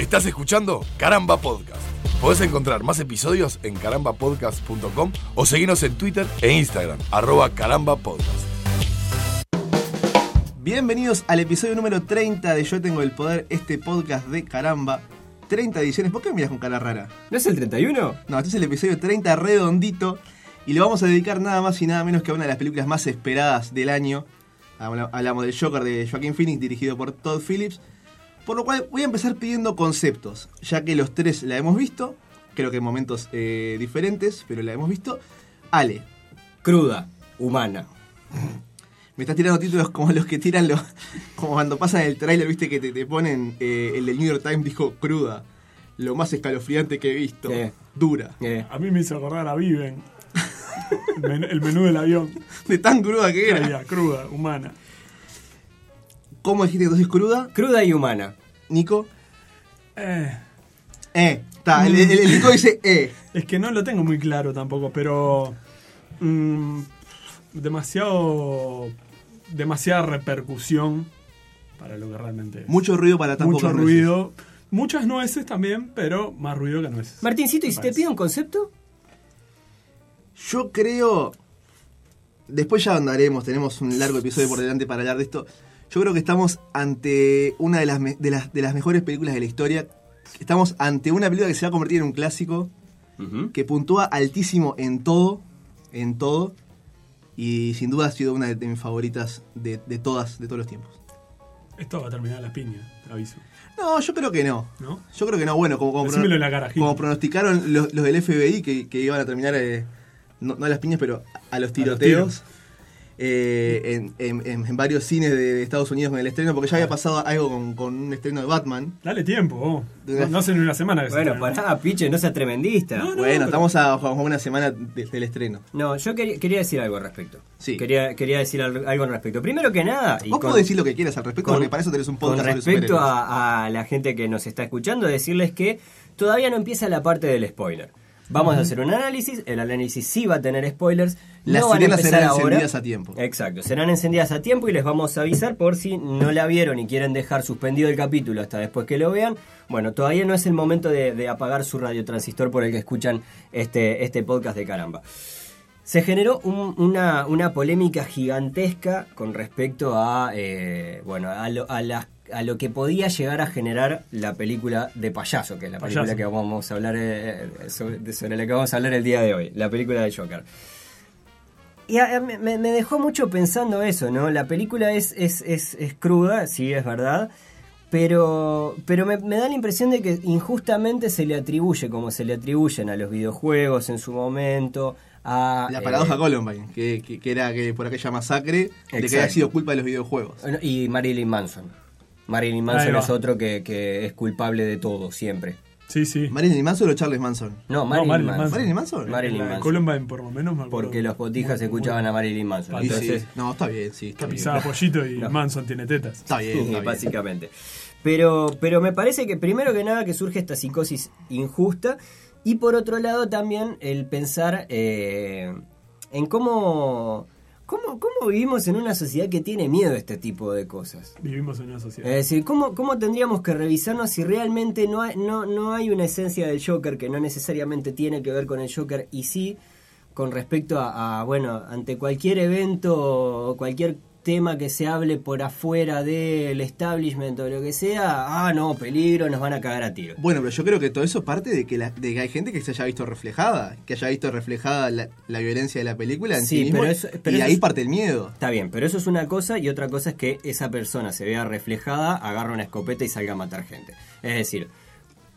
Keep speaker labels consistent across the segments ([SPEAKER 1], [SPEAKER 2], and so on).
[SPEAKER 1] Estás escuchando Caramba Podcast. Podés encontrar más episodios en carambapodcast.com o seguirnos en Twitter e Instagram, arroba carambapodcast.
[SPEAKER 2] Bienvenidos al episodio número 30 de Yo Tengo el Poder, este podcast de caramba. 30 ediciones. ¿Por qué me miras con cara rara?
[SPEAKER 3] ¿No es el 31?
[SPEAKER 2] No, este es el episodio 30 redondito y le vamos a dedicar nada más y nada menos que a una de las películas más esperadas del año. Hablamos del Joker de Joaquín Phoenix, dirigido por Todd Phillips. Por lo cual voy a empezar pidiendo conceptos, ya que los tres la hemos visto, creo que en momentos eh, diferentes, pero la hemos visto. Ale.
[SPEAKER 3] Cruda, humana.
[SPEAKER 2] Me estás tirando títulos como los que tiran los. como cuando pasan el tráiler, viste que te, ponen. Eh, el del New York Times dijo cruda. Lo más escalofriante que he visto. Dura.
[SPEAKER 4] A mí me hizo acordar a Viven. el menú del avión.
[SPEAKER 2] De tan cruda que era.
[SPEAKER 4] cruda, humana.
[SPEAKER 2] ¿Cómo dijiste entonces cruda?
[SPEAKER 3] Cruda y humana.
[SPEAKER 2] Nico.
[SPEAKER 4] Eh.
[SPEAKER 2] Eh. Está, el, Nico dice eh.
[SPEAKER 4] Es que no lo tengo muy claro tampoco, pero. Mm, demasiado. Demasiada repercusión para lo que realmente
[SPEAKER 2] Mucho ruido para tan
[SPEAKER 4] Mucho ruido. Muchas nueces también, pero más ruido que nueces.
[SPEAKER 3] Martincito, ¿y si te pido un concepto?
[SPEAKER 2] Yo creo. Después ya andaremos, tenemos un largo episodio por delante para hablar de esto. Yo creo que estamos ante una de las, de las, de las mejores películas de la historia. Estamos ante una película que se va a convertir en un clásico, que puntúa altísimo en todo, en todo, y sin duda ha sido una de mis favoritas de, todas, de todos los tiempos.
[SPEAKER 4] Esto va a terminar la piña, te aviso.
[SPEAKER 2] No, yo creo que no. ¿No? Yo creo que no. Bueno, como, como,
[SPEAKER 4] como
[SPEAKER 2] pronosticaron los, del FBI que, que iban a terminar, eh, no, a las piñas, pero a los tiroteos. Eh, en, varios cines de Estados Unidos con el estreno, porque ya había pasado algo con, un estreno de Batman.
[SPEAKER 4] Dale tiempo, no, hace ni una semana que
[SPEAKER 3] Bueno, pará, piche, no seas tremendista.
[SPEAKER 2] bueno, estamos a, una semana del estreno.
[SPEAKER 3] No, yo quería, decir algo al respecto. Sí. Quería, quería decir algo al respecto. Primero que nada.
[SPEAKER 2] Vos podés decir lo que quieras al respecto, porque para eso tenés un podcast
[SPEAKER 3] Con respecto a, a la gente que nos está escuchando, decirles que todavía no empieza la parte del spoiler. Vamos a hacer un análisis, el análisis sí va a tener spoilers.
[SPEAKER 2] Las no sirenas serán encendidas a tiempo.
[SPEAKER 3] Exacto, serán encendidas a tiempo y les vamos a avisar por si no la vieron y quieren dejar suspendido el capítulo hasta después que lo vean. Bueno, todavía no es el momento de, apagar su radiotransistor por el que escuchan este, este podcast de caramba. Se generó una, una, polémica gigantesca con respecto a, eh, bueno, a, a las a lo que podía llegar a generar la película de payaso, que es la película que vamos a hablar eh, eh, sobre, la que vamos a hablar el día de hoy, la película de Joker. Y me, dejó mucho pensando eso, ¿no? La película es, es, es, cruda, sí, es verdad, pero, pero me, da la impresión de que injustamente se le atribuye, como se le atribuyen a los videojuegos en su momento, a,
[SPEAKER 2] la paradoja eh, Columbine, que, que, era que por aquella masacre de que había sido culpa de los videojuegos.
[SPEAKER 3] Y Marilyn Manson. Marilyn Manson es otro que, es culpable de todo, siempre.
[SPEAKER 4] Sí, sí.
[SPEAKER 2] ¿Marilyn Manson o Charles Manson?
[SPEAKER 3] No, Marilyn, Manson.
[SPEAKER 2] ¿Marilyn Manson?
[SPEAKER 3] Marilyn Manson.
[SPEAKER 4] Columbine, por lo menos,
[SPEAKER 3] Porque los botijas escuchaban a Marilyn Manson.
[SPEAKER 2] Entonces, No, está bien, sí.
[SPEAKER 4] Está pisaba pollito y Manson tiene tetas.
[SPEAKER 2] Está bien,
[SPEAKER 3] básicamente. Pero, pero me parece que primero que nada que surge esta psicosis injusta y por otro lado también el pensar eh, en cómo ¿Cómo, vivimos en una sociedad que tiene miedo a este tipo de cosas?
[SPEAKER 4] Vivimos en una sociedad.
[SPEAKER 3] Es decir, ¿cómo, cómo tendríamos que revisarnos si realmente no hay, no, no hay una esencia del Joker que no necesariamente tiene que ver con el Joker y sí con respecto a, a bueno, ante cualquier evento o cualquier tema que se hable por afuera del establishment o lo que sea, ah, no, peligro, nos van a cagar a tiro.
[SPEAKER 2] Bueno, pero yo creo que todo eso parte de que, la, de que hay gente que se haya visto reflejada, que haya visto reflejada la, violencia de la película en sí, mismo, pero y ahí parte el miedo.
[SPEAKER 3] Está bien, pero eso es una cosa y otra cosa es que esa persona se vea reflejada, agarra una escopeta y salga a matar gente. Es decir,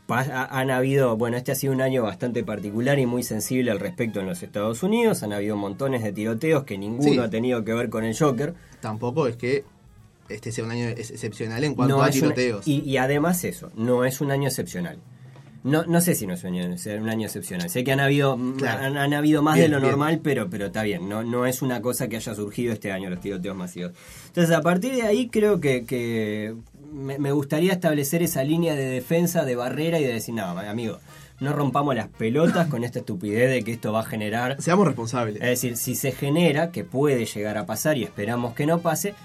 [SPEAKER 3] han habido, bueno, este ha sido un año bastante particular y muy sensible al respecto en los Estados Unidos. Han habido montones de tiroteos que ninguno ha tenido que ver con el Joker.
[SPEAKER 2] Tampoco es que este sea un año excepcional en cuanto a tiroteos.
[SPEAKER 3] y, además eso, no es un año excepcional. No, no sé si no es un año, excepcional. Sé que han habido, han, habido más de lo normal, pero, pero está bien. No, no es una cosa que haya surgido este año, los tiroteos masivos. Entonces, a partir de ahí creo que, que me, gustaría establecer esa línea de defensa, de barrera y de decir, no, amigo, no rompamos las pelotas con esta estupidez de que esto va a generar...
[SPEAKER 2] Seamos responsables.
[SPEAKER 3] Es decir, si se genera, que puede llegar a pasar y esperamos que no pase,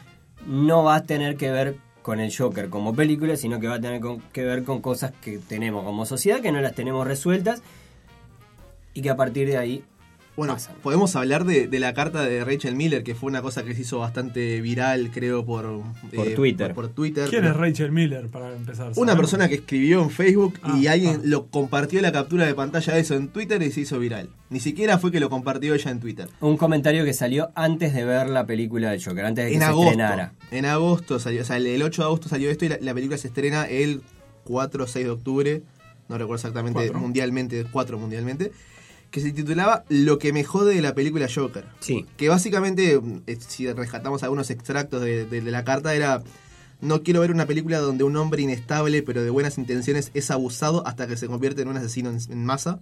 [SPEAKER 3] no va a tener que ver con el Joker como película, sino que va a tener con- que ver con cosas que tenemos como sociedad, que no las tenemos resueltas y que a partir de ahí
[SPEAKER 2] Bueno,
[SPEAKER 3] pasan.
[SPEAKER 2] podemos hablar de, de la carta de Rachel Miller, que fue una cosa que se hizo bastante viral, creo, por, eh,
[SPEAKER 3] Por Twitter.
[SPEAKER 2] Por, por Twitter.
[SPEAKER 4] ¿Quién es Rachel Miller para empezar?
[SPEAKER 2] Una persona que escribió en Facebook y
[SPEAKER 4] Ah,
[SPEAKER 2] alguien
[SPEAKER 4] ah.
[SPEAKER 2] lo compartió la captura de pantalla de eso en Twitter y se hizo viral. Ni siquiera fue que lo compartió ella en Twitter.
[SPEAKER 3] Un comentario que salió antes de ver la película de Joker, antes de que
[SPEAKER 2] En
[SPEAKER 3] se
[SPEAKER 2] agosto.
[SPEAKER 3] estrenara.
[SPEAKER 2] En agosto salió, o sea, el 8 de agosto salió esto y la, la película se estrena el 4 o 6 de octubre, no recuerdo exactamente,
[SPEAKER 4] Cuatro.
[SPEAKER 2] mundialmente, 4 mundialmente, que se titulaba Lo que me jode de la película Joker.
[SPEAKER 3] Sí,
[SPEAKER 2] Que básicamente, eh, si rescatamos algunos extractos de, de- de la carta, era. No quiero ver una película donde un hombre inestable pero de buenas intenciones es abusado hasta que se convierte en un asesino en, en masa.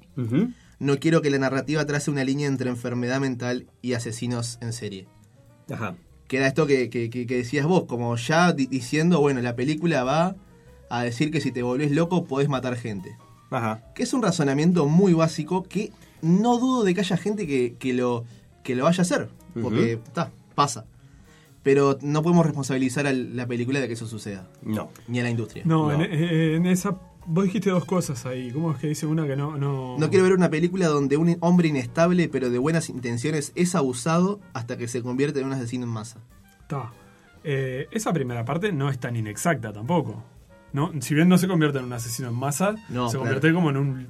[SPEAKER 2] No quiero que la narrativa trace una línea entre enfermedad mental y asesinos en serie.
[SPEAKER 3] Ajá.
[SPEAKER 2] Que era esto que, que- que- que decías vos, como ya di- diciendo, bueno, la película va a decir que si te volvés loco podés matar gente.
[SPEAKER 3] Ajá.
[SPEAKER 2] Que es un razonamiento muy básico que no dudo de que haya gente que, que lo, que lo vaya a hacer. Porque está, pasa. Pero no podemos responsabilizar a la película de que eso suceda.
[SPEAKER 3] No.
[SPEAKER 2] Ni a la industria.
[SPEAKER 4] No,
[SPEAKER 3] No.
[SPEAKER 4] En, en esa. Vos dijiste dos cosas ahí. ¿Cómo es que dice una que no.? No,
[SPEAKER 2] No quiero ver una película donde un hombre inestable pero de buenas intenciones es abusado hasta que se convierte en un asesino en masa.
[SPEAKER 4] Está. Eh, esa primera parte no es tan inexacta tampoco. ¿no? Si bien no se convierte en un asesino en masa,
[SPEAKER 2] No,
[SPEAKER 4] se
[SPEAKER 2] claro.
[SPEAKER 4] convierte como en un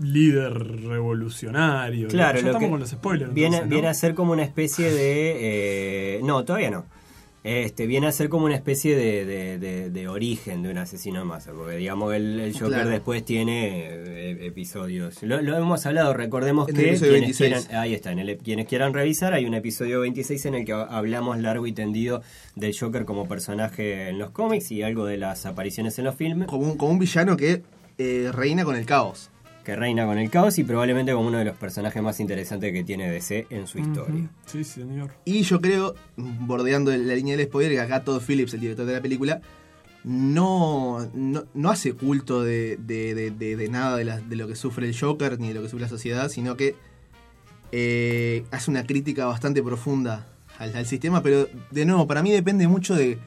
[SPEAKER 4] líder revolucionario.
[SPEAKER 3] Claro,
[SPEAKER 4] ya
[SPEAKER 3] lo
[SPEAKER 4] estamos
[SPEAKER 3] que
[SPEAKER 4] con los spoilers.
[SPEAKER 3] Viene,
[SPEAKER 4] entonces, ¿no?
[SPEAKER 3] viene a ser como una especie de. eh, no, todavía no. Este, viene a ser como una especie de, de- de- de origen de un asesino en masa, porque digamos el, el Joker
[SPEAKER 2] Claro.
[SPEAKER 3] después tiene eh, episodios. Lo, lo hemos hablado, recordemos
[SPEAKER 2] En el
[SPEAKER 3] que
[SPEAKER 2] episodio
[SPEAKER 3] quienes
[SPEAKER 2] 26.
[SPEAKER 3] quieran, ahí está, en el- quienes quieran revisar, hay un episodio 26 en el que hablamos largo y tendido del Joker como personaje en los cómics y algo de las apariciones en los filmes.
[SPEAKER 2] Como un, como un villano que eh, reina con el caos.
[SPEAKER 3] Que reina con el caos y probablemente como uno de los personajes más interesantes que tiene DC en su historia.
[SPEAKER 4] Sí, señor.
[SPEAKER 2] Y yo creo, bordeando la línea del spoiler, que acá Todd Phillips, el director de la película, no, no, no hace culto de, de- de- de- de nada de, la- de lo que sufre el Joker ni de lo que sufre la sociedad, sino que eh, hace una crítica bastante profunda al, al sistema, pero de nuevo, para mí depende mucho de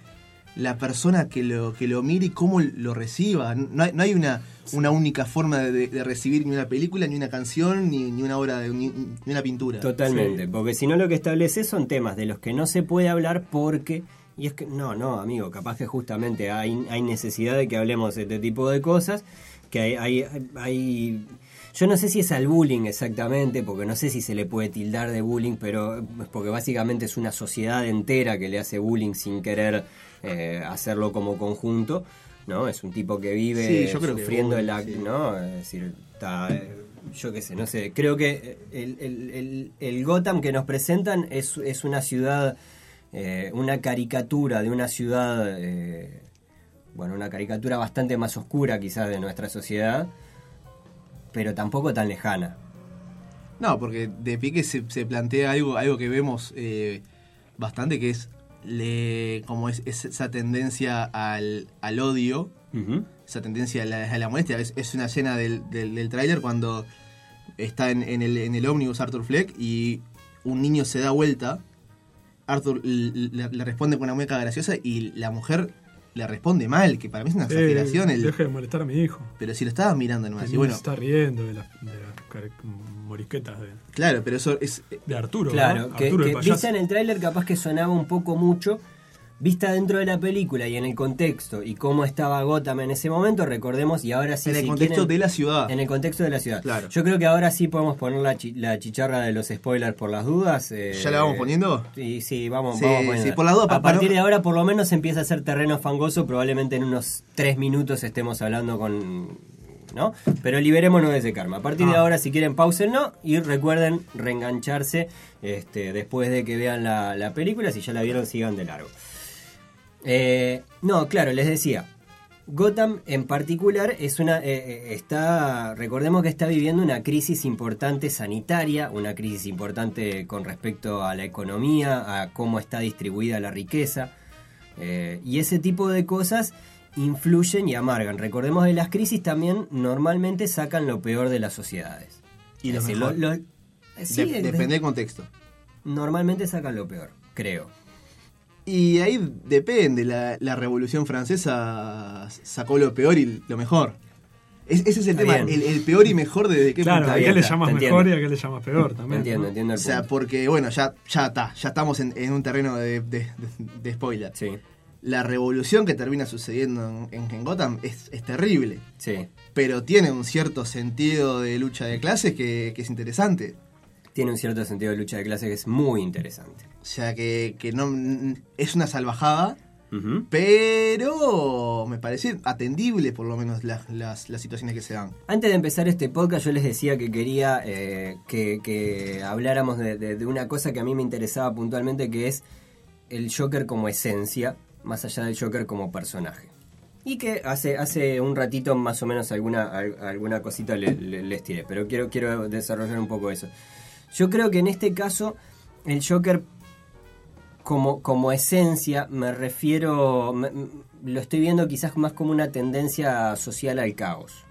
[SPEAKER 2] la persona que lo, que lo mire y cómo lo reciba. No hay, no hay una, una única forma de, de recibir ni una película, ni una canción, ni, ni una obra, de, ni, ni una pintura.
[SPEAKER 3] Totalmente, porque si no lo que establece son temas de los que no se puede hablar porque... Y es que, no, no, amigo, capaz que justamente hay, hay necesidad de que hablemos de este tipo de cosas, que hay, hay, hay- Yo no sé si es al bullying exactamente, porque no sé si se le puede tildar de bullying, pero porque básicamente es una sociedad entera que le hace bullying sin querer eh, hacerlo como conjunto, ¿no? Es un tipo que vive
[SPEAKER 2] Sí, yo creo que
[SPEAKER 3] sufriendo el
[SPEAKER 2] bullying,
[SPEAKER 3] ac-
[SPEAKER 2] sí.
[SPEAKER 3] ¿no? Es decir, está, eh, yo qué sé, no sé, creo que el, el- el- el Gotham que nos presentan es, es una ciudad, eh, una caricatura de una ciudad, eh, bueno, una caricatura bastante más oscura quizás de nuestra sociedad, pero tampoco tan lejana.
[SPEAKER 2] No, porque de pique se, se plantea algo, algo que vemos eh, bastante, que es le, como es, es esa tendencia al, al odio, esa tendencia a la, a la molestia. Es, es una escena del, del, del tráiler cuando está en, en el, en el ómnibus Arthur Fleck y un niño se da vuelta. Arthur le, le responde con una mueca graciosa y la mujer le responde mal, que para mí es una exageración.
[SPEAKER 4] Eh,
[SPEAKER 2] el-
[SPEAKER 4] Deje de molestar a mi hijo.
[SPEAKER 2] pero si lo estaba mirando nomás. Y bueno,
[SPEAKER 4] se está riendo de las, morisquetas de,
[SPEAKER 2] claro, pero eso es,
[SPEAKER 4] de Arturo.
[SPEAKER 3] Claro,
[SPEAKER 4] ¿no?
[SPEAKER 3] que,
[SPEAKER 4] Arturo el
[SPEAKER 3] que vista en el tráiler capaz que sonaba un poco mucho. Vista dentro de la película y en el contexto y cómo estaba Gotham en ese momento, recordemos, y ahora sí
[SPEAKER 2] en el
[SPEAKER 3] si
[SPEAKER 2] contexto
[SPEAKER 3] quieren-
[SPEAKER 2] de la ciudad.
[SPEAKER 3] En el contexto de la ciudad.
[SPEAKER 2] Claro.
[SPEAKER 3] Yo creo que ahora sí podemos poner la, chi- la chicharra de los spoilers por las dudas. eh,
[SPEAKER 2] ¿Ya la vamos poniendo?
[SPEAKER 3] Sí, sí, vamos,
[SPEAKER 2] Sí,
[SPEAKER 3] vamos poniendo.
[SPEAKER 2] sí, por las dudas,
[SPEAKER 3] A partir
[SPEAKER 2] no-
[SPEAKER 3] de ahora por lo menos empieza a ser terreno fangoso. Probablemente en unos tres minutos estemos hablando con... ¿No? Pero liberémonos de ese karma. A partir de
[SPEAKER 4] Ah.
[SPEAKER 3] ahora, si quieren, pausenlo y recuerden reengancharse este, después de que vean la, la película. Si ya la vieron, sigan de largo. Eh, no, claro, les decía. Gotham en particular es una eh, eh, está recordemos que está viviendo una crisis importante sanitaria, una crisis importante con respecto a la economía, a cómo está distribuida la riqueza eh, y ese tipo de cosas influyen y amargan. Recordemos que las crisis también normalmente sacan lo peor de las sociedades.
[SPEAKER 2] Y lo
[SPEAKER 3] decir,
[SPEAKER 2] mejor.
[SPEAKER 3] lo- sí,
[SPEAKER 2] De-
[SPEAKER 3] de-
[SPEAKER 2] depende del contexto.
[SPEAKER 3] normalmente sacan lo peor, creo.
[SPEAKER 2] Y ahí depende, la, la Revolución Francesa sacó lo peor y lo mejor. Es- ese es el tema, el, el peor y mejor desde qué
[SPEAKER 4] Claro,
[SPEAKER 2] punto
[SPEAKER 4] ¿a
[SPEAKER 2] de
[SPEAKER 4] qué le llamas
[SPEAKER 3] entiendo.
[SPEAKER 4] mejor y a qué le llamas peor también?
[SPEAKER 3] Entiendo,
[SPEAKER 4] ¿no?
[SPEAKER 3] entiendo
[SPEAKER 2] O sea,
[SPEAKER 3] punto.
[SPEAKER 2] porque bueno, ya, ya está, ya estamos en, en un terreno de, de- de- spoiler.
[SPEAKER 3] Sí,
[SPEAKER 2] La revolución que termina sucediendo en, en- en Gotham es, es terrible,
[SPEAKER 3] sí.
[SPEAKER 2] pero tiene un cierto sentido de lucha de clases que, que es interesante.
[SPEAKER 3] Tiene un cierto sentido de lucha de clase que es muy interesante.
[SPEAKER 2] O sea, que, que no es una salvajada, pero me parece atendible por lo menos las, las, las situaciones que se dan.
[SPEAKER 3] Antes de empezar este podcast yo les decía que quería eh, que, que habláramos de, de- de una cosa que a mí me interesaba puntualmente, que es el Joker como esencia, más allá del Joker como personaje. Y que hace, hace un ratito más o menos alguna, al- alguna cosita le- le- les tiré, pero quiero, quiero desarrollar un poco eso. Yo creo que en este caso el Joker como, como esencia me refiero, lo estoy viendo quizás más como una tendencia social al caos.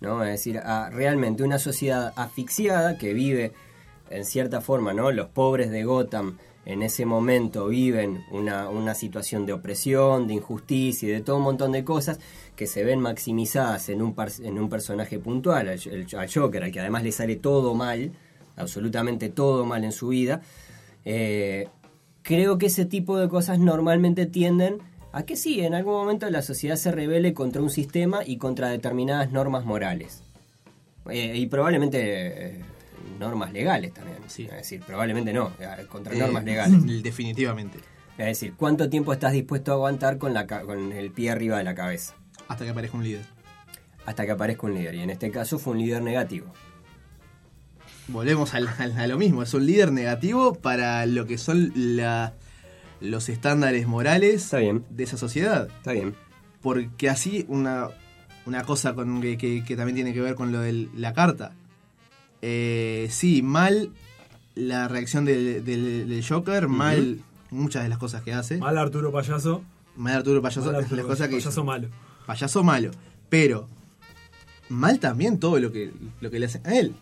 [SPEAKER 3] ¿no? Es decir, a realmente una sociedad asfixiada que vive en cierta forma, ¿no? Los pobres de Gotham en ese momento viven una, una situación de opresión, de injusticia y de todo un montón de cosas que se ven maximizadas en un, par- en un personaje puntual, al, el- al Joker, que además le sale todo mal, absolutamente todo mal en su vida. Eh, creo que ese tipo de cosas normalmente tienden a que sí, en algún momento la sociedad se rebele contra un sistema y contra determinadas normas morales. Eh, y probablemente eh, normas legales también.
[SPEAKER 2] Sí.
[SPEAKER 3] Es decir, probablemente no, eh, contra
[SPEAKER 2] Eh,
[SPEAKER 3] normas legales.
[SPEAKER 2] Definitivamente.
[SPEAKER 3] Es decir, ¿cuánto tiempo estás dispuesto a aguantar con, la, con el pie arriba de la cabeza?
[SPEAKER 2] Hasta que aparezca un líder.
[SPEAKER 3] Hasta que aparezca un líder. Y en este caso fue un líder negativo.
[SPEAKER 2] Volvemos a, lo mismo, es un líder negativo para lo que son la- los estándares morales
[SPEAKER 3] Está bien.
[SPEAKER 2] de esa sociedad.
[SPEAKER 3] Está bien.
[SPEAKER 2] Porque así una, una cosa con que, que- que también tiene que ver con lo de la carta. Eh, sí, mal la reacción del, del- del Joker, mal muchas de las cosas que hace. Mal,
[SPEAKER 4] Mal Arturo Payaso.
[SPEAKER 2] Arturo Payaso,
[SPEAKER 4] mal
[SPEAKER 2] las
[SPEAKER 4] Arturo
[SPEAKER 2] cosas que
[SPEAKER 4] Payaso
[SPEAKER 2] hizo.
[SPEAKER 4] malo.
[SPEAKER 2] Payaso malo. Pero mal también todo lo que, lo que le hacen a él.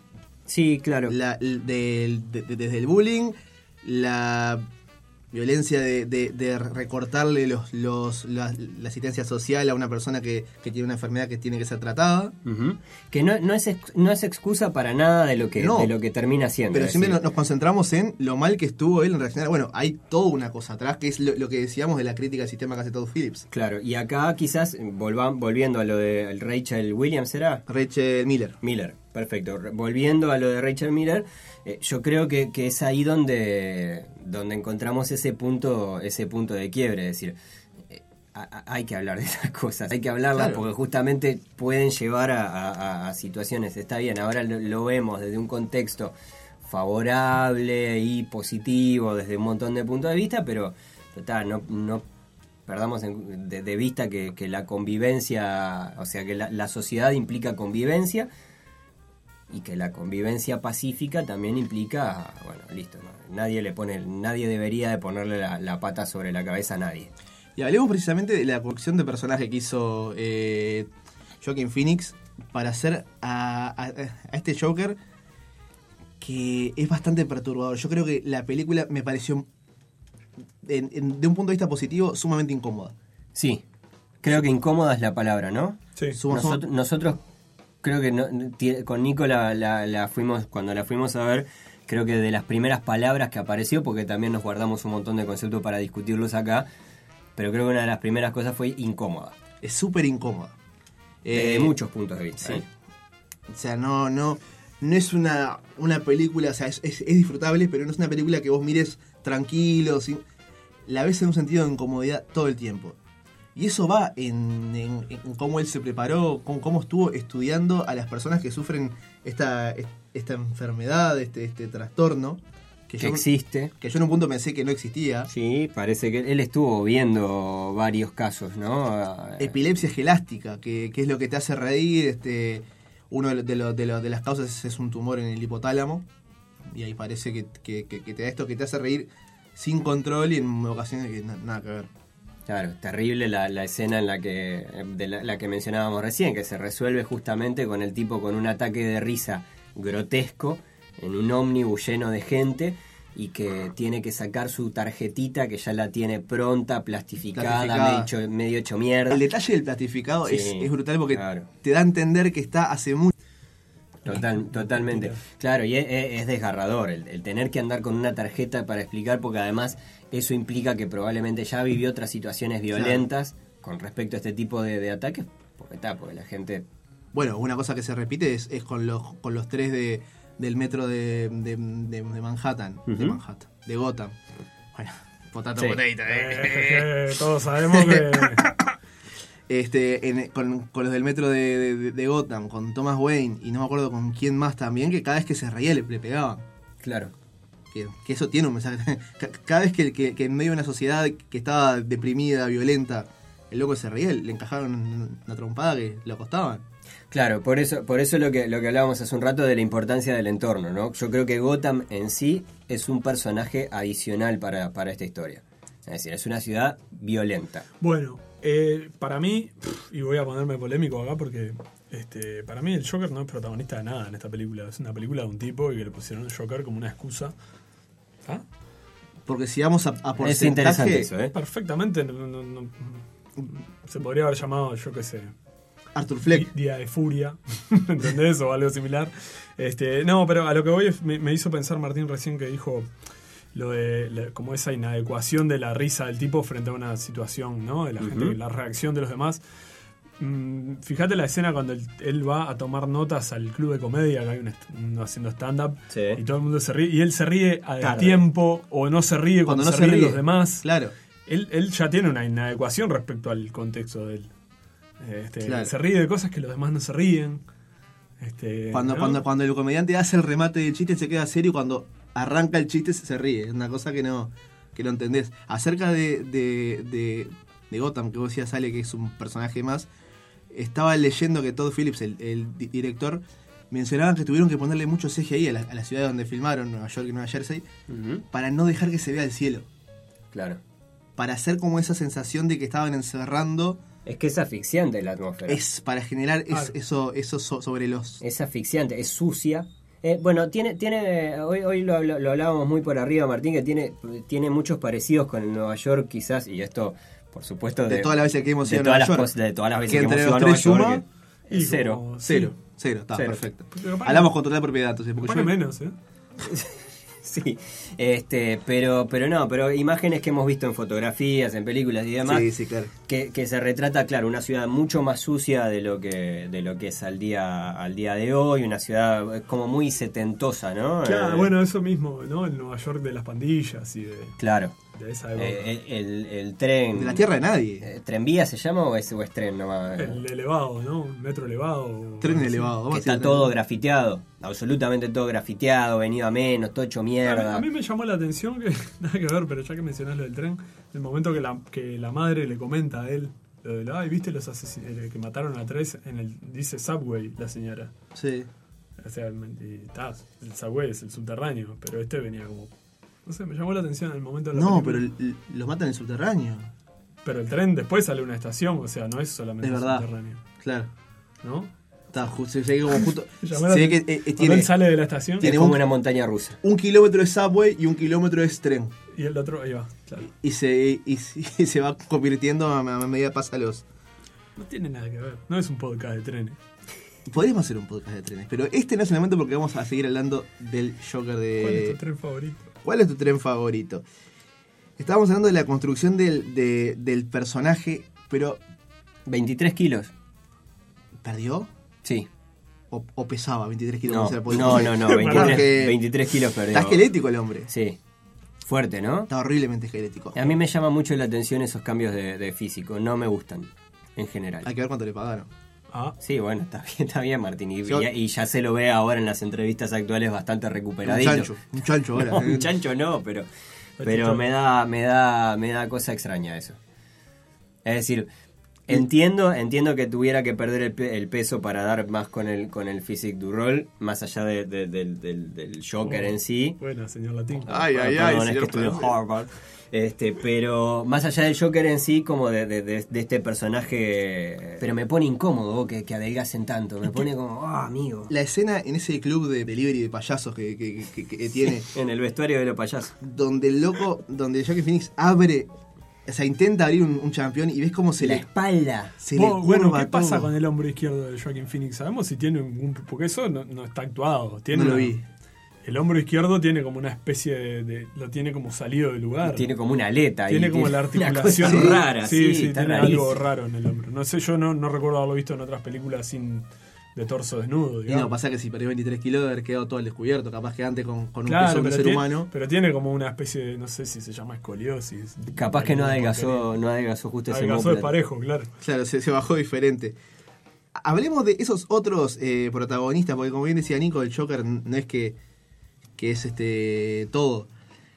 [SPEAKER 3] Sí, claro.
[SPEAKER 2] La- de- de- desde el bullying, la violencia de, de- de recortarle los, los, la, la asistencia social a una persona que, que tiene una enfermedad que tiene que ser tratada.
[SPEAKER 3] Que no, no, es, no es excusa para nada de lo que,
[SPEAKER 2] No.
[SPEAKER 3] de lo que termina siendo.
[SPEAKER 2] Pero siempre nos, nos concentramos en lo mal que estuvo él en reaccionar. Bueno, hay toda una cosa atrás, que es lo, lo que decíamos de la crítica al sistema que hace Todd Phillips.
[SPEAKER 3] Claro, y acá quizás volva- volviendo a lo de Rachel Williams, ¿será?
[SPEAKER 2] Rachel Miller.
[SPEAKER 3] Miller, perfecto. Volviendo a lo de Rachel Miller, eh, yo creo que, que es ahí donde, donde encontramos ese punto, ese punto de quiebre, es decir, eh, a- hay que hablar de esas cosas, hay que hablarlas
[SPEAKER 2] Claro.
[SPEAKER 3] porque justamente pueden llevar a, a- a- a situaciones, está bien, ahora lo, lo vemos desde un contexto favorable y positivo desde un montón de puntos de vista, pero total, no, no perdamos de, de vista que, que la convivencia, o sea, que la, la sociedad implica convivencia y que la convivencia pacífica también implica, bueno, listo, ¿no? nadie le pone, nadie debería de ponerle la, la pata sobre la cabeza a nadie.
[SPEAKER 2] Y hablemos precisamente de la colección de personajes que hizo eh, Joaquin Phoenix para hacer a, a- a este Joker que es bastante perturbador. Yo creo que la película me pareció, en- en- de un punto de vista positivo, sumamente incómoda.
[SPEAKER 3] Sí, creo que incómoda es la palabra, ¿no?
[SPEAKER 4] Sí.
[SPEAKER 3] Nosotros, nosotros creo que no- con Nico la, la- la fuimos, cuando la fuimos a ver, creo que de las primeras palabras que apareció, porque también nos guardamos un montón de conceptos para discutirlos acá, pero creo que una de las primeras cosas fue incómoda,
[SPEAKER 2] Es súper incómoda.
[SPEAKER 3] desde
[SPEAKER 2] Eh,
[SPEAKER 3] muchos puntos de vista.
[SPEAKER 2] sí.
[SPEAKER 3] ¿eh?
[SPEAKER 2] O sea, no, no, no es una, una película, o sea, es, es- es disfrutable, pero no es una película que vos mires tranquilo, sin, la ves en un sentido de incomodidad todo el tiempo. Y eso va en, en- en cómo él se preparó, con cómo estuvo estudiando a las personas que sufren esta, esta enfermedad, este, este trastorno, que
[SPEAKER 3] Que
[SPEAKER 2] yo,
[SPEAKER 3] existe.
[SPEAKER 2] que yo en un punto pensé que no existía.
[SPEAKER 3] Sí, parece que él estuvo viendo varios casos, ¿no?
[SPEAKER 2] Epilepsia esgelástica, que, que es lo que te hace reír. Este, uno de, lo- de, lo- de las causas es un tumor en el hipotálamo. Y ahí parece que, que- te da esto que te hace reír sin control y en ocasiones que na- nada que ver.
[SPEAKER 3] Claro, terrible la, la escena en la que de la, la que mencionábamos recién, que se resuelve justamente con el tipo con un ataque de risa grotesco en un ómnibus lleno de gente y que tiene que sacar su tarjetita que ya la tiene pronta, plastificada,
[SPEAKER 2] Plastificada.
[SPEAKER 3] Medio, hecho, medio hecho mierda.
[SPEAKER 2] El detalle del plastificado es, brutal porque
[SPEAKER 3] claro.
[SPEAKER 2] te da a entender que está hace mucho.
[SPEAKER 3] Total, totalmente. Claro, y es, es- es desgarrador el, el tener que andar con una tarjeta para explicar, porque además eso implica que probablemente ya vivió otras situaciones violentas con respecto a este tipo de, de ataques, porque está, porque la gente...
[SPEAKER 2] Bueno, una cosa que se repite es, es con los con los tres de, del metro de, de, de- de Manhattan, de. Manhattan, de Gotham. Bueno, potato
[SPEAKER 3] Sí.
[SPEAKER 2] potato, eh.
[SPEAKER 4] Eh, todos sabemos que.
[SPEAKER 2] Este, en- con, con los del metro de, de- de Gotham, con Thomas Wayne y no me acuerdo con quién más también, que cada vez que se reía le, le pegaban.
[SPEAKER 3] Claro.
[SPEAKER 2] Que, que eso tiene un mensaje. Ca- Cada vez que, que- que en medio de una sociedad que estaba deprimida, violenta, el loco se reía, le encajaron una trompada que lo acostaban.
[SPEAKER 3] Claro, por eso, por eso lo que, lo que hablábamos hace un rato de la importancia del entorno, ¿no? Yo creo que Gotham en sí es un personaje adicional para, para esta historia. Es decir, es una ciudad violenta.
[SPEAKER 4] Bueno, eh, para mí, y voy a ponerme polémico acá porque este, para mí el Joker no es protagonista de nada en esta película. Es una película de un tipo y que le pusieron el Joker como una excusa. ¿Ah?
[SPEAKER 2] Porque si vamos a, a porcentaje,
[SPEAKER 3] Es interesante eso, ¿eh?
[SPEAKER 4] Perfectamente. no- no- no- se podría haber llamado, yo qué sé,
[SPEAKER 2] Arthur Fleck.
[SPEAKER 4] Día de Furia, ¿entendés? O algo similar. Este, no, pero a lo que voy es- me, me hizo pensar Martín recién que dijo lo de la- como esa inadecuación de la risa del tipo frente a una situación, ¿no? De la gente, la reacción de los demás. Mm, fíjate la escena cuando él, él va a tomar notas al club de comedia, que hay uno haciendo stand-up,
[SPEAKER 3] Sí.
[SPEAKER 4] y todo el mundo se ríe, y él se ríe a
[SPEAKER 3] Tarde.
[SPEAKER 4] tiempo, o no se ríe cuando,
[SPEAKER 2] Cuando no
[SPEAKER 4] se, ríen
[SPEAKER 2] ríe.
[SPEAKER 4] los demás.
[SPEAKER 2] Claro.
[SPEAKER 4] Él, él ya tiene una inadecuación respecto al contexto de él. Este,
[SPEAKER 2] Claro.
[SPEAKER 4] Se ríe de cosas que los demás no se ríen. Este,
[SPEAKER 2] Cuando,
[SPEAKER 4] ¿no?
[SPEAKER 2] cuando, cuando el comediante hace el remate del chiste se queda serio cuando arranca el chiste se, se ríe. Es una cosa que no, que no entendés. Acerca de, de, de, de Gotham, que vos decías, Ale, que es un personaje más, estaba leyendo que Todd Phillips, el, el di- director, mencionaban que tuvieron que ponerle mucho CGI a la, a la ciudad donde filmaron, Nueva York y Nueva Jersey, para no dejar que se vea el cielo.
[SPEAKER 3] Claro.
[SPEAKER 2] Para hacer como esa sensación de que estaban encerrando,
[SPEAKER 3] Es que es asfixiante la atmósfera.
[SPEAKER 2] es para generar es- eso, eso so- sobre los...
[SPEAKER 3] Es asfixiante, es sucia. Eh, bueno, tiene, tiene, hoy, hoy lo, lo- lo hablábamos muy por arriba, Martín, que tiene, tiene muchos parecidos con el Nueva York, quizás, y esto, por supuesto,
[SPEAKER 2] De todas las veces que hemos ido a Nueva York.
[SPEAKER 3] cosas- de todas las veces
[SPEAKER 2] Que
[SPEAKER 3] que,
[SPEAKER 2] entre
[SPEAKER 3] hemos ido a
[SPEAKER 2] los
[SPEAKER 3] Nueva York,
[SPEAKER 2] suma,
[SPEAKER 3] que- es
[SPEAKER 4] Y
[SPEAKER 3] cero.
[SPEAKER 2] Cero,
[SPEAKER 4] sí.
[SPEAKER 2] cero, está
[SPEAKER 3] Cero.
[SPEAKER 2] perfecto. Hablamos con total propiedad, entonces, porque yo
[SPEAKER 4] menos, ¿eh?
[SPEAKER 3] Sí, este, pero, pero no, pero imágenes que hemos visto en fotografías, en películas y demás,
[SPEAKER 2] Sí, sí, claro.
[SPEAKER 3] que, que se retrata, claro, una ciudad mucho más sucia de lo que, de lo que es al día, al día de hoy, una ciudad eh, como muy setentosa, ¿no?
[SPEAKER 4] Claro,
[SPEAKER 3] Eh,
[SPEAKER 4] bueno, eso mismo, ¿no? El Nueva York de las pandillas y de,
[SPEAKER 3] Claro.
[SPEAKER 4] De esa época.
[SPEAKER 3] Eh, el, tren.
[SPEAKER 2] De la tierra de nadie.
[SPEAKER 3] Eh, ¿Tranvía se llama o es, o es tren nomás?
[SPEAKER 4] el elevado, ¿no? Un metro elevado.
[SPEAKER 2] Tren
[SPEAKER 4] Sí.
[SPEAKER 2] elevado. vamos
[SPEAKER 3] que
[SPEAKER 2] a
[SPEAKER 3] está todo
[SPEAKER 2] tren.
[SPEAKER 3] grafiteado, absolutamente todo grafiteado, venido a menos, todo hecho
[SPEAKER 4] A mí,
[SPEAKER 3] mierda.
[SPEAKER 4] a mí me llamó la atención que, nada que ver, pero ya que mencionás lo del tren, el momento que la, que la madre le comenta a él, lo de, ay, viste los asesin- eh, que mataron a tres, en el, dice Subway, la señora.
[SPEAKER 2] Sí.
[SPEAKER 4] O sea, y, ta, el Subway es el subterráneo, pero este venía como, no sé, me llamó la atención en el momento de la
[SPEAKER 2] No, pero los matan en el subterráneo.
[SPEAKER 4] Pero el tren después sale a una estación, o sea, no es solamente
[SPEAKER 2] Es
[SPEAKER 4] el
[SPEAKER 2] verdad.
[SPEAKER 4] subterráneo,
[SPEAKER 2] Claro.
[SPEAKER 4] ¿no?
[SPEAKER 2] Está ju- se, se ve como justo.
[SPEAKER 4] Me
[SPEAKER 2] se
[SPEAKER 4] llamó la
[SPEAKER 2] ve que
[SPEAKER 4] atención.
[SPEAKER 2] eh, eh,
[SPEAKER 4] Cuando
[SPEAKER 2] tiene
[SPEAKER 4] él sale de la estación
[SPEAKER 2] tiene
[SPEAKER 3] es como
[SPEAKER 2] un-
[SPEAKER 3] una montaña rusa.
[SPEAKER 2] un kilómetro de subway y un kilómetro es tren.
[SPEAKER 4] y el otro, ahí va, claro.
[SPEAKER 2] Y se, y, y se va convirtiendo a, a medida que pasa los.
[SPEAKER 4] No tiene nada que ver, no es un podcast de trenes.
[SPEAKER 2] Podríamos hacer un podcast de trenes, pero este no es el momento porque vamos a seguir hablando del Joker de.
[SPEAKER 4] ¿Cuál es tu tren favorito?
[SPEAKER 2] ¿Cuál es tu tren favorito? Estábamos hablando de la construcción del, de- del personaje, pero
[SPEAKER 3] 23 kilos.
[SPEAKER 2] ¿perdió?
[SPEAKER 3] Sí.
[SPEAKER 2] ¿O, o pesaba 23 kilos?
[SPEAKER 3] No,
[SPEAKER 2] podía-
[SPEAKER 3] no, no, no,
[SPEAKER 2] Porque
[SPEAKER 3] 23, 23 kilos perdió.
[SPEAKER 2] Está esquelético el hombre.
[SPEAKER 3] Sí. Fuerte, ¿no?
[SPEAKER 2] Está horriblemente esquelético.
[SPEAKER 3] A mí me llama mucho la atención esos cambios de, de físico. No me gustan, en general.
[SPEAKER 2] Hay que ver cuánto le pagaron.
[SPEAKER 4] Ah,
[SPEAKER 3] Sí, bueno, está bien, está bien, Martín. Y,
[SPEAKER 2] Sí.
[SPEAKER 3] y- y ya se lo ve ahora en las entrevistas actuales bastante
[SPEAKER 2] Un
[SPEAKER 3] recuperadito.
[SPEAKER 2] chancho, un chancho ahora.
[SPEAKER 3] No, un chancho no, pero, pero me da, me da, me da cosa extraña eso. Es decir, Entiendo, entiendo que tuviera que perder el, pe- el peso para dar más con el con el physique du rol, más allá de- de- del, del- del Joker en sí.
[SPEAKER 4] Buena, señor Latín.
[SPEAKER 2] Ay, ay,
[SPEAKER 3] Perdón,
[SPEAKER 2] ay,
[SPEAKER 3] es que estudió. Harvard. Este, pero más allá del Joker en sí, como de, de- de- de este personaje. Pero me pone incómodo que, que adelgacen tanto. Me pone como, ah, amigo.
[SPEAKER 2] La escena en ese club de delivery de payasos que, que- que- que- que tiene,
[SPEAKER 3] En el vestuario de los payasos.
[SPEAKER 2] donde el loco, donde Joaquin Phoenix abre, o sea, intenta abrir un, un campeón y ves cómo se
[SPEAKER 3] la
[SPEAKER 2] le,
[SPEAKER 3] espalda.
[SPEAKER 2] se le
[SPEAKER 4] Vos, bueno, ¿qué pasa con el hombro izquierdo de Joaquin Phoenix? ¿Sabemos si tiene un... Porque eso no, no está actuado. Tiene
[SPEAKER 2] No lo
[SPEAKER 4] una-
[SPEAKER 2] vi.
[SPEAKER 4] El hombro izquierdo tiene como una especie de... de- lo tiene como salido del lugar.
[SPEAKER 3] Tiene como una aleta. y
[SPEAKER 4] Tiene como la
[SPEAKER 3] una
[SPEAKER 4] articulación
[SPEAKER 3] cosa rara.
[SPEAKER 4] Sí,
[SPEAKER 3] Sí,
[SPEAKER 4] sí,
[SPEAKER 3] está
[SPEAKER 4] tiene
[SPEAKER 3] rarísimo.
[SPEAKER 4] algo raro en el hombro. No sé, yo no, no recuerdo haberlo visto en otras películas sin de torso desnudo.
[SPEAKER 2] Y
[SPEAKER 4] digamos.
[SPEAKER 2] no, pasa que si perdió 23 kilos, de haber quedado todo al descubierto. Capaz que antes con, con un
[SPEAKER 4] Claro,
[SPEAKER 2] peso de ser
[SPEAKER 4] tiene,
[SPEAKER 2] humano.
[SPEAKER 4] pero tiene como una especie de, no sé si se llama escoliosis.
[SPEAKER 3] Capaz que no adelgazó, no adelgazó justo ese
[SPEAKER 4] Adelgazó de parejo, claro.
[SPEAKER 2] Claro, se, se bajó diferente. Hablemos de esos otros eh, protagonistas, porque como bien decía Nico, el Joker no es que, que es este todo.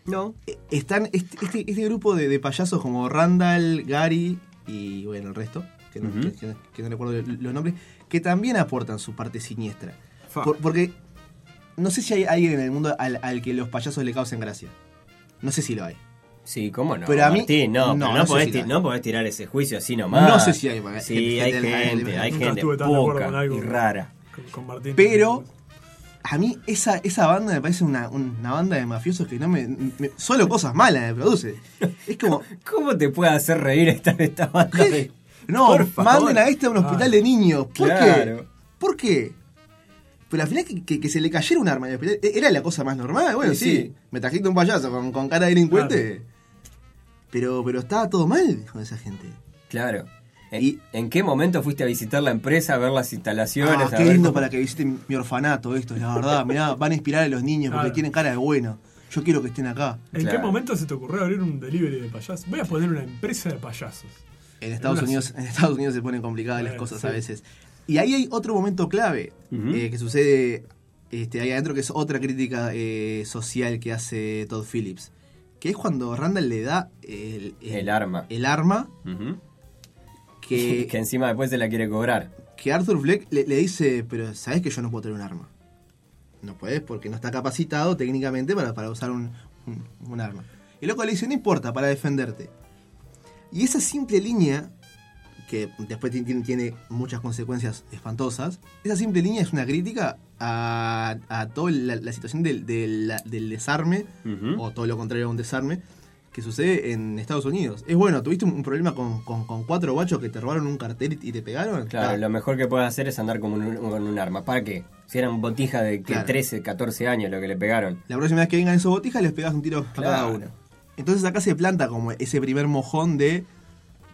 [SPEAKER 3] No.
[SPEAKER 2] Eh, Están este, este, este grupo de, de payasos como Randall, Gary y bueno, el resto, que no,
[SPEAKER 3] Ujú.
[SPEAKER 2] que- que- que no recuerdo los nombres, que también aportan su parte siniestra. Por- porque no sé si hay alguien en el mundo al, al que los payasos le causen gracia. No sé si lo hay.
[SPEAKER 3] Sí, ¿cómo no?
[SPEAKER 2] Pero a mí-
[SPEAKER 3] Martín, no,
[SPEAKER 2] no,
[SPEAKER 3] pero no,
[SPEAKER 2] no
[SPEAKER 3] podés,
[SPEAKER 2] si
[SPEAKER 3] ti-
[SPEAKER 2] la-
[SPEAKER 3] no podés tirar ese juicio así nomás.
[SPEAKER 2] No sé si hay,
[SPEAKER 3] Sí,
[SPEAKER 2] gente-
[SPEAKER 3] hay
[SPEAKER 2] gente-
[SPEAKER 3] gente, hay
[SPEAKER 4] Nunca
[SPEAKER 3] gente
[SPEAKER 4] estuve tan de acuerdo
[SPEAKER 3] poca
[SPEAKER 4] con algo
[SPEAKER 3] y rara.
[SPEAKER 4] Con, con Martín.
[SPEAKER 2] Pero a mí esa, esa banda me parece una, una banda de mafiosos que no me, me- Solo cosas malas me produce. Es como...
[SPEAKER 3] ¿Cómo te puede hacer reír esta, esta banda? de-
[SPEAKER 2] No,
[SPEAKER 3] Por favor.
[SPEAKER 2] manden a este a un hospital de niños. ¿Por qué?
[SPEAKER 3] Claro.
[SPEAKER 2] ¿Por qué? Pero al final que, que- que se le cayera un arma en el hospital, ¿e- ¿era la cosa más normal? Bueno,
[SPEAKER 3] Sí,
[SPEAKER 2] sí, me trajiste un payaso con, con cara de delincuente. Pero, pero estaba todo mal con esa gente.
[SPEAKER 3] Claro. ¿En,
[SPEAKER 2] Y-
[SPEAKER 3] en qué momento fuiste a visitar la empresa, a ver las instalaciones?
[SPEAKER 2] Ah,
[SPEAKER 3] a
[SPEAKER 2] qué
[SPEAKER 3] ver
[SPEAKER 2] lindo
[SPEAKER 3] cómo-
[SPEAKER 2] para que visiten mi orfanato esto, la verdad. Mirá, van a inspirar a los niños porque
[SPEAKER 4] Claro.
[SPEAKER 2] tienen cara de bueno. Yo quiero que estén acá.
[SPEAKER 4] ¿En
[SPEAKER 3] Claro.
[SPEAKER 4] qué momento se te ocurrió abrir un delivery de payasos? Voy a poner una empresa de payasos.
[SPEAKER 2] En Estados Unidos, en Estados Unidos se ponen complicadas las cosas
[SPEAKER 4] sí.
[SPEAKER 2] a veces. Y ahí hay otro momento clave eh, que sucede este, ahí adentro, que es otra crítica eh, social que hace Todd Phillips. Que es cuando Randall le da el,
[SPEAKER 3] El arma.
[SPEAKER 2] el arma que,
[SPEAKER 3] que encima después se la quiere cobrar.
[SPEAKER 2] que Arthur Fleck le, le dice, pero sabes que yo no puedo tener un arma. No puedes porque no está capacitado técnicamente para, para usar un, un- un arma. Y el loco le dice, no importa, para defenderte. Y esa simple línea, que después ti- tiene, tiene muchas consecuencias espantosas, esa simple línea es una crítica a, a toda la, la situación del, del- del desarme, o todo lo contrario a un desarme, que sucede en Estados Unidos. Es bueno, tuviste un, problema con, con- con cuatro guachos que te robaron un cartel y te pegaron.
[SPEAKER 3] Claro,
[SPEAKER 2] Ah,
[SPEAKER 3] lo mejor que puedes hacer es andar con un, con un arma. ¿Para qué? Si eran botijas de que
[SPEAKER 2] Claro.
[SPEAKER 3] 13, 14 años lo que le pegaron.
[SPEAKER 2] La próxima vez que vengan esos botijas les pegas un tiro a cada uno. Entonces acá se planta como ese primer mojón de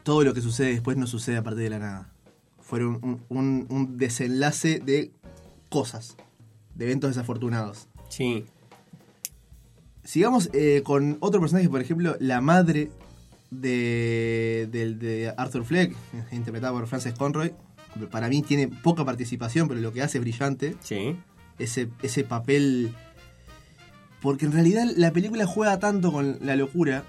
[SPEAKER 2] todo lo que sucede después no sucede a partir de la nada. Fueron un, un- un desenlace de cosas, de eventos desafortunados.
[SPEAKER 3] Sí.
[SPEAKER 2] Sigamos eh, con otro personaje, por ejemplo, la madre de, del- de Arthur Fleck, interpretada por Frances Conroy. Para mí tiene poca participación, pero lo que hace es brillante.
[SPEAKER 3] Sí.
[SPEAKER 2] ese, ese papel. Porque en realidad la película juega tanto con la locura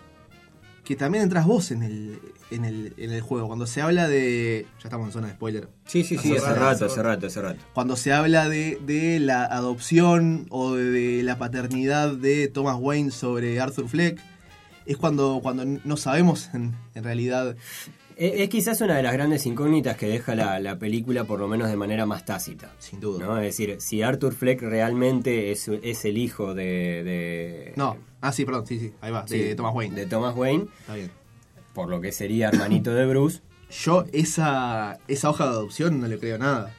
[SPEAKER 2] que también entras vos en el, en el, en el juego. Cuando se habla de. Ya estamos en zona de spoiler.
[SPEAKER 3] Sí, sí, sí,
[SPEAKER 4] Hace
[SPEAKER 3] hace
[SPEAKER 4] rato, hace
[SPEAKER 3] hace rato, hace rato.
[SPEAKER 2] Cuando se habla de, de la adopción o de, de la paternidad de Thomas Wayne sobre Arthur Fleck, es cuando, cuando no sabemos en, en realidad.
[SPEAKER 3] Es, es quizás una de las grandes incógnitas que deja la, la película, por lo menos de manera más tácita.
[SPEAKER 2] Sin duda.
[SPEAKER 3] ¿no? Es decir, si Arthur Fleck realmente es, es el hijo de, de-
[SPEAKER 2] No. Ah, sí, perdón, sí, sí, ahí va,
[SPEAKER 3] sí,
[SPEAKER 2] de Thomas Wayne.
[SPEAKER 3] de Thomas Wayne,
[SPEAKER 2] Está bien.
[SPEAKER 3] por lo que sería hermanito de Bruce.
[SPEAKER 2] Yo esa, esa hoja de adopción no le creo nada.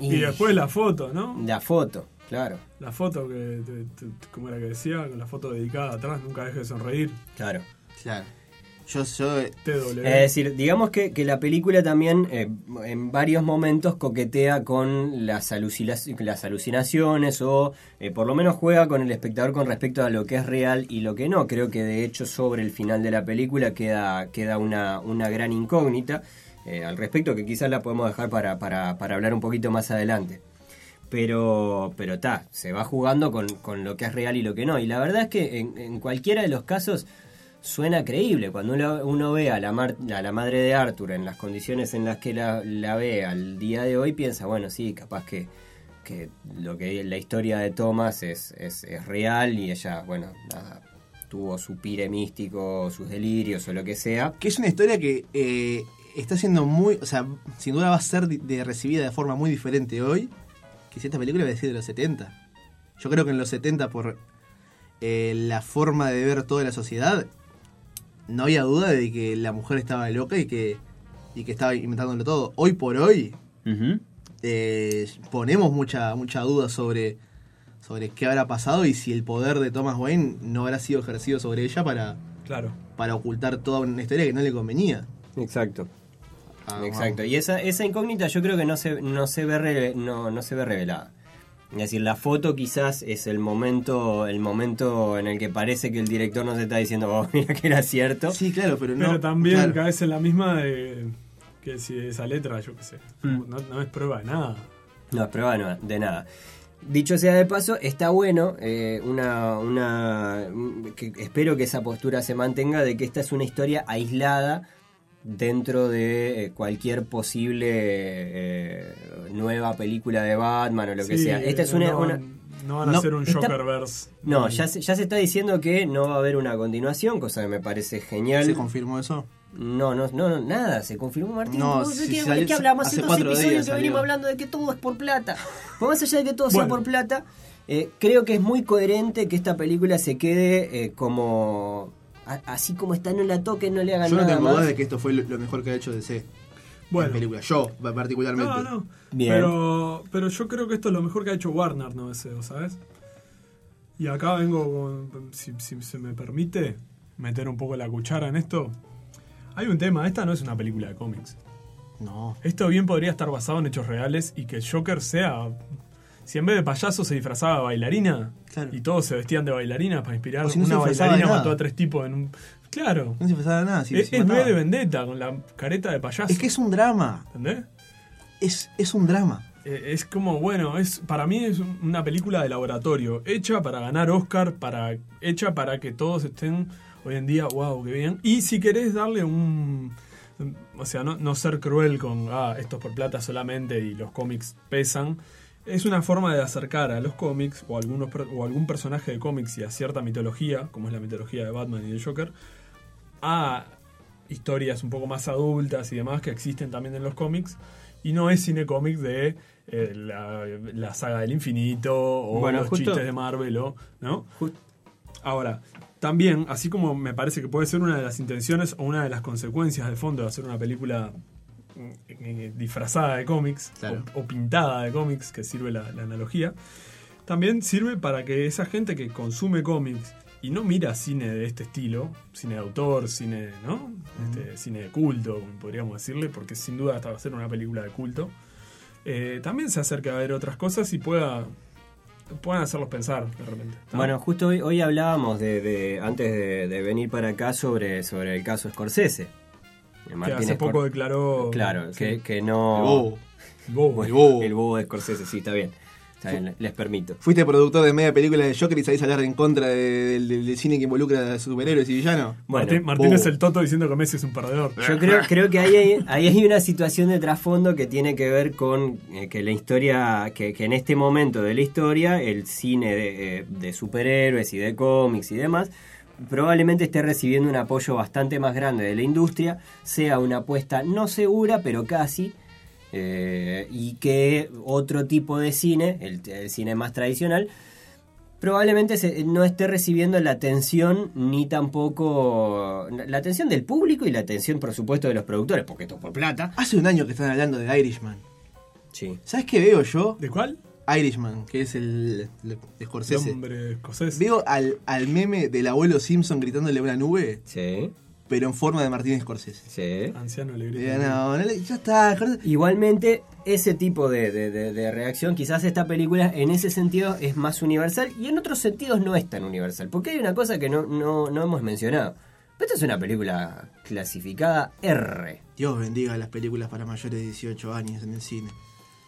[SPEAKER 4] Y después la foto, ¿no?
[SPEAKER 3] La foto, claro,
[SPEAKER 4] La foto que, te- te- como era que decía, con la foto dedicada atrás, nunca deje de sonreír.
[SPEAKER 3] claro.
[SPEAKER 2] Claro. Yo, yo.
[SPEAKER 3] Es decir, digamos que, que la película también eh, en varios momentos coquetea con las, alucina- las alucinaciones o eh, por lo menos juega con el espectador con respecto a lo que es real y lo que no. Creo que de hecho sobre el final de la película queda, queda una, una gran incógnita eh, al respecto que quizás la podemos dejar para, para, para hablar un poquito más adelante. Pero, pero está, se va jugando con, con lo que es real y lo que no. Y la verdad es que en, en cualquiera de los casos suena creíble. Cuando uno, ve a la, madre de Arthur en las condiciones en las que la, ve al día de hoy, piensa, bueno, sí, capaz que, lo que la historia de Thomas es, real y ella, bueno, nada, tuvo su pire místico, sus delirios o lo que sea.
[SPEAKER 2] Que es una historia que eh, está siendo muy. O sea, sin duda va a ser de, recibida de forma muy diferente hoy que si esta película va a ser de los 70. Yo creo que en los 70, por eh, la forma de ver toda la sociedad, no había duda de que la mujer estaba loca y que, y que estaba inventándolo todo. Hoy por hoy, eh, ponemos mucha, mucha duda sobre, sobre qué habrá pasado y si el poder de Thomas Wayne no habrá sido ejercido sobre ella para,
[SPEAKER 4] Claro.
[SPEAKER 2] para ocultar toda una historia que no le convenía.
[SPEAKER 3] Exacto.
[SPEAKER 2] Ah,
[SPEAKER 3] Exacto, y esa, esa incógnita yo creo que no se, no se ve no, no se ve revelada. Es decir, la foto quizás es el momento, el momento en el que parece que el director nos está diciendo, oh, mira que era cierto.
[SPEAKER 2] Sí, claro, pero no.
[SPEAKER 4] Pero también
[SPEAKER 2] claro.
[SPEAKER 4] caes en la misma de que si esa letra, yo qué sé,
[SPEAKER 3] Mm.
[SPEAKER 4] no, no es prueba de nada.
[SPEAKER 3] No es prueba no- de nada. Dicho sea de paso, está bueno, eh, una, una, que espero que esa postura se mantenga de que esta es una historia aislada dentro de eh, cualquier posible eh, nueva película de Batman o lo que sea. Esta es una,
[SPEAKER 4] no,
[SPEAKER 3] una-
[SPEAKER 4] no van a
[SPEAKER 3] no,
[SPEAKER 4] hacer un
[SPEAKER 3] esta-
[SPEAKER 4] Jokerverse.
[SPEAKER 3] no, ya se, ya se está diciendo que no va a haber una continuación, cosa que me parece genial.
[SPEAKER 2] ¿Se confirmó eso?
[SPEAKER 3] No, no, no, no, nada, se confirmó Martín.
[SPEAKER 2] No,
[SPEAKER 3] ¿De
[SPEAKER 2] sí,
[SPEAKER 3] qué,
[SPEAKER 2] salió-
[SPEAKER 3] qué hablamos?
[SPEAKER 2] hace
[SPEAKER 3] dos episodios
[SPEAKER 2] días
[SPEAKER 3] que
[SPEAKER 2] salió.
[SPEAKER 3] venimos hablando de que todo es por plata. Pues más allá de que todo sea por plata, eh, creo que es muy coherente que esta película se quede eh, como... a- así como está, no la toquen, no le hagan
[SPEAKER 2] Yo no
[SPEAKER 3] nada
[SPEAKER 2] tengo
[SPEAKER 3] más.
[SPEAKER 2] duda de que esto fue lo mejor que ha hecho DC
[SPEAKER 4] Bueno.
[SPEAKER 2] en película. Yo, particularmente.
[SPEAKER 4] No, no.
[SPEAKER 3] Bien.
[SPEAKER 4] Pero, pero yo creo que esto es lo mejor que ha hecho Warner, no deseo, ¿sabes? Y acá vengo, con- si, si se me permite, meter un poco la cuchara en esto. Hay un tema, esta no es una película de cómics.
[SPEAKER 2] No.
[SPEAKER 4] Esto bien podría estar basado en hechos reales y que el Joker sea... Si en vez de payaso se disfrazaba de bailarina
[SPEAKER 2] Claro.
[SPEAKER 4] y todos se vestían de bailarina para inspirar,
[SPEAKER 2] O si no
[SPEAKER 4] una
[SPEAKER 2] disfrazaba
[SPEAKER 4] bailarina mató a tres tipos en un... Claro.
[SPEAKER 2] No se pasaba nada. Si,
[SPEAKER 4] es. V de Vendetta con la careta de payaso.
[SPEAKER 2] Es que es un drama.
[SPEAKER 4] ¿Entendés?
[SPEAKER 2] Es, es un drama.
[SPEAKER 4] Eh, Es como, bueno, es para mí es un- una película de laboratorio, hecha para ganar Oscar, para, hecha para que todos estén hoy en día, wow, qué bien. Y si querés darle un... O sea, no, no ser cruel con, ah, esto es por plata solamente y los cómics pesan. Es una forma de acercar a los cómics o, algunos, o algún personaje de cómics y a cierta mitología, como es la mitología de Batman y de Joker, a historias un poco más adultas y demás que existen también en los cómics. Y no es cine cómic de eh, la, la saga del infinito o
[SPEAKER 3] Bueno,
[SPEAKER 4] los
[SPEAKER 3] justo-
[SPEAKER 4] chistes de Marvel o. ¿No?
[SPEAKER 3] Just-
[SPEAKER 4] Ahora, también, así como me parece que puede ser una de las intenciones o una de las consecuencias de fondo de hacer una película disfrazada de cómics
[SPEAKER 2] Claro.
[SPEAKER 4] o, o pintada de cómics, que sirve la, la analogía, también sirve para que esa gente que consume cómics y no mira cine de este estilo, cine de autor, cine, ¿no? Este, cine de culto, podríamos decirle, porque sin duda esta va a ser una película de culto, eh, también se acerca a ver otras cosas y pueda puedan hacerlos pensar de repente. ¿no?
[SPEAKER 3] Bueno, justo hoy, hoy hablábamos de, de- antes de, de venir para acá sobre, sobre el caso Scorsese.
[SPEAKER 4] Que hace poco declaró.
[SPEAKER 3] Claro,
[SPEAKER 4] sí,
[SPEAKER 3] que, que
[SPEAKER 2] El
[SPEAKER 3] no...
[SPEAKER 2] bobo.
[SPEAKER 4] bobo.
[SPEAKER 3] Bueno,
[SPEAKER 2] El bobo.
[SPEAKER 3] el bobo de Scorsese, sí, está bien. Está bien, les permito.
[SPEAKER 2] Fuiste productor de media película de Joker y salís a hablar en contra de- del, del- del cine que involucra a superhéroes y villanos.
[SPEAKER 3] Bueno,
[SPEAKER 4] Martín, Martín es el toto diciendo que Messi es un perdedor.
[SPEAKER 3] Yo creo, creo que ahí hay, ahí hay una situación de trasfondo que tiene que ver con eh, que la historia, que, que en este momento de la historia, el cine de, eh, de superhéroes y de cómics y demás, probablemente esté recibiendo un apoyo bastante más grande de la industria, sea una apuesta no segura, pero casi, eh, y que otro tipo de cine, el, el cine más tradicional, probablemente se- no esté recibiendo la atención ni tampoco la atención del público y la atención por supuesto de los productores porque esto es por plata
[SPEAKER 2] Hace un año que están hablando de Irishman.
[SPEAKER 3] sí
[SPEAKER 2] ¿Sabes qué veo yo?
[SPEAKER 4] ¿De cuál?
[SPEAKER 2] Irishman, que es el, el de Scorsese.
[SPEAKER 4] hombre escocés.
[SPEAKER 2] Veo al, al meme del abuelo Simpson gritándole a una nube,
[SPEAKER 3] sí
[SPEAKER 2] pero en forma de Martín Scorsese.
[SPEAKER 3] sí
[SPEAKER 4] Anciano le grita.
[SPEAKER 2] digo, no, no le- ya está.
[SPEAKER 3] Igualmente ese tipo de, de- de- de reacción quizás esta película en ese sentido es más universal y en otros sentidos no es tan universal porque hay una cosa que no, no, no hemos mencionado esta es una película clasificada R
[SPEAKER 2] Dios bendiga las películas para mayores de 18 años en el cine.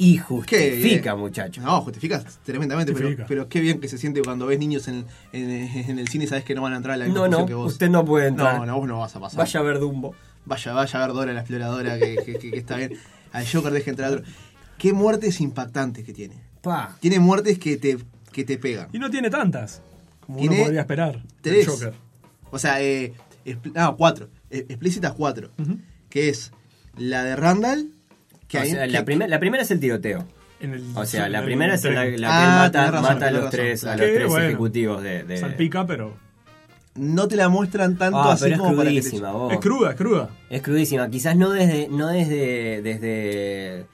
[SPEAKER 3] Y justifica, muchacho.
[SPEAKER 2] No, justifica tremendamente, pero,
[SPEAKER 4] Justifica.
[SPEAKER 2] pero qué bien que se siente cuando ves niños en, en- en el cine y sabes que no van a entrar a la misma
[SPEAKER 3] No, no,
[SPEAKER 2] función que vos.
[SPEAKER 3] usted no puede entrar.
[SPEAKER 2] No, no, vos no vas a pasar.
[SPEAKER 3] Vaya a ver Dumbo.
[SPEAKER 2] Vaya, vaya a ver Dora la exploradora que, que- que- que está bien. Al Joker deje entrar a otro. Qué muertes impactantes que tiene.
[SPEAKER 3] Pa.
[SPEAKER 2] Tiene muertes que te, que te pegan.
[SPEAKER 4] Y no tiene tantas, como
[SPEAKER 2] Tiene
[SPEAKER 4] uno podría esperar.
[SPEAKER 2] tres.
[SPEAKER 4] Joker.
[SPEAKER 2] O sea, eh, expl- ah, cuatro. Eh, explícitas cuatro. Que es la de Randall. Que
[SPEAKER 3] O
[SPEAKER 2] ahí-
[SPEAKER 3] sea, la,
[SPEAKER 2] que-
[SPEAKER 3] primer- la primera es el tiroteo.
[SPEAKER 4] En el-
[SPEAKER 3] O sea, la primera es la, que
[SPEAKER 2] Ah,
[SPEAKER 3] él mata,
[SPEAKER 2] tenés razón,
[SPEAKER 3] mata a los tres, a los
[SPEAKER 4] Que,
[SPEAKER 3] tres
[SPEAKER 4] bueno,
[SPEAKER 3] ejecutivos de, de-
[SPEAKER 4] Salpica, pero
[SPEAKER 2] no te la muestran tanto
[SPEAKER 3] Ah,
[SPEAKER 2] así
[SPEAKER 3] pero es
[SPEAKER 2] como para que te-
[SPEAKER 3] crudísima, vos.
[SPEAKER 4] es cruda, es cruda.
[SPEAKER 3] Es crudísima, quizás no desde, no desde, desde,